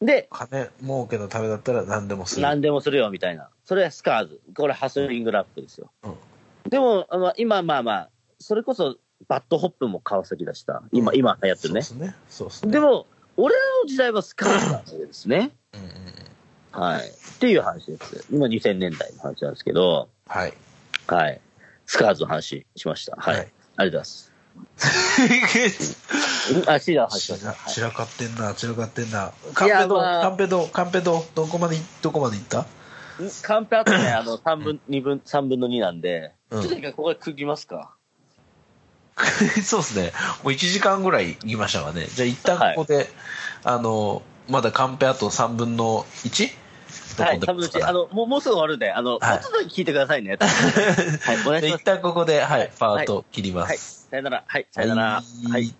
で、金儲けのためだったら何でもする。何でもするよ、みたいな。それは SCARS。これ hustling rap ですよ。うんでも、あの今まあまあ、それこそ BAD HOP も川崎だした。今、うん今流行ってるね。そうですね。そうですね。でも、俺らの時代は SCARS なわけですね。うんうんうん、はい。っていう話です。今2000年代の話なんですけど、はい。はい。スカーズの話しました。はい。はいありがとうございます。うんあ、シーダーの話しました。散らかってんな、散らかってんな。いカンペド、やまあカンペド、カンペド、どこまでい、どこまで行った？はいカンペあとね、あの、3分、二分、三分の2なんで、うんちょっと一回ここで区切りますか。そうですね。もう1時間ぐらい行きましたわね。じゃあ一旦ここで、あの、まだカンペあと3分の 1? はい、多分あの、もう、もうすぐ終わるんで、あの、はいもうちょっと聞いてくださいね。はい、お願いしますで一。旦ここで、はい、パはいート切りまはい、す。さよなら。はい、さよなら。はいはい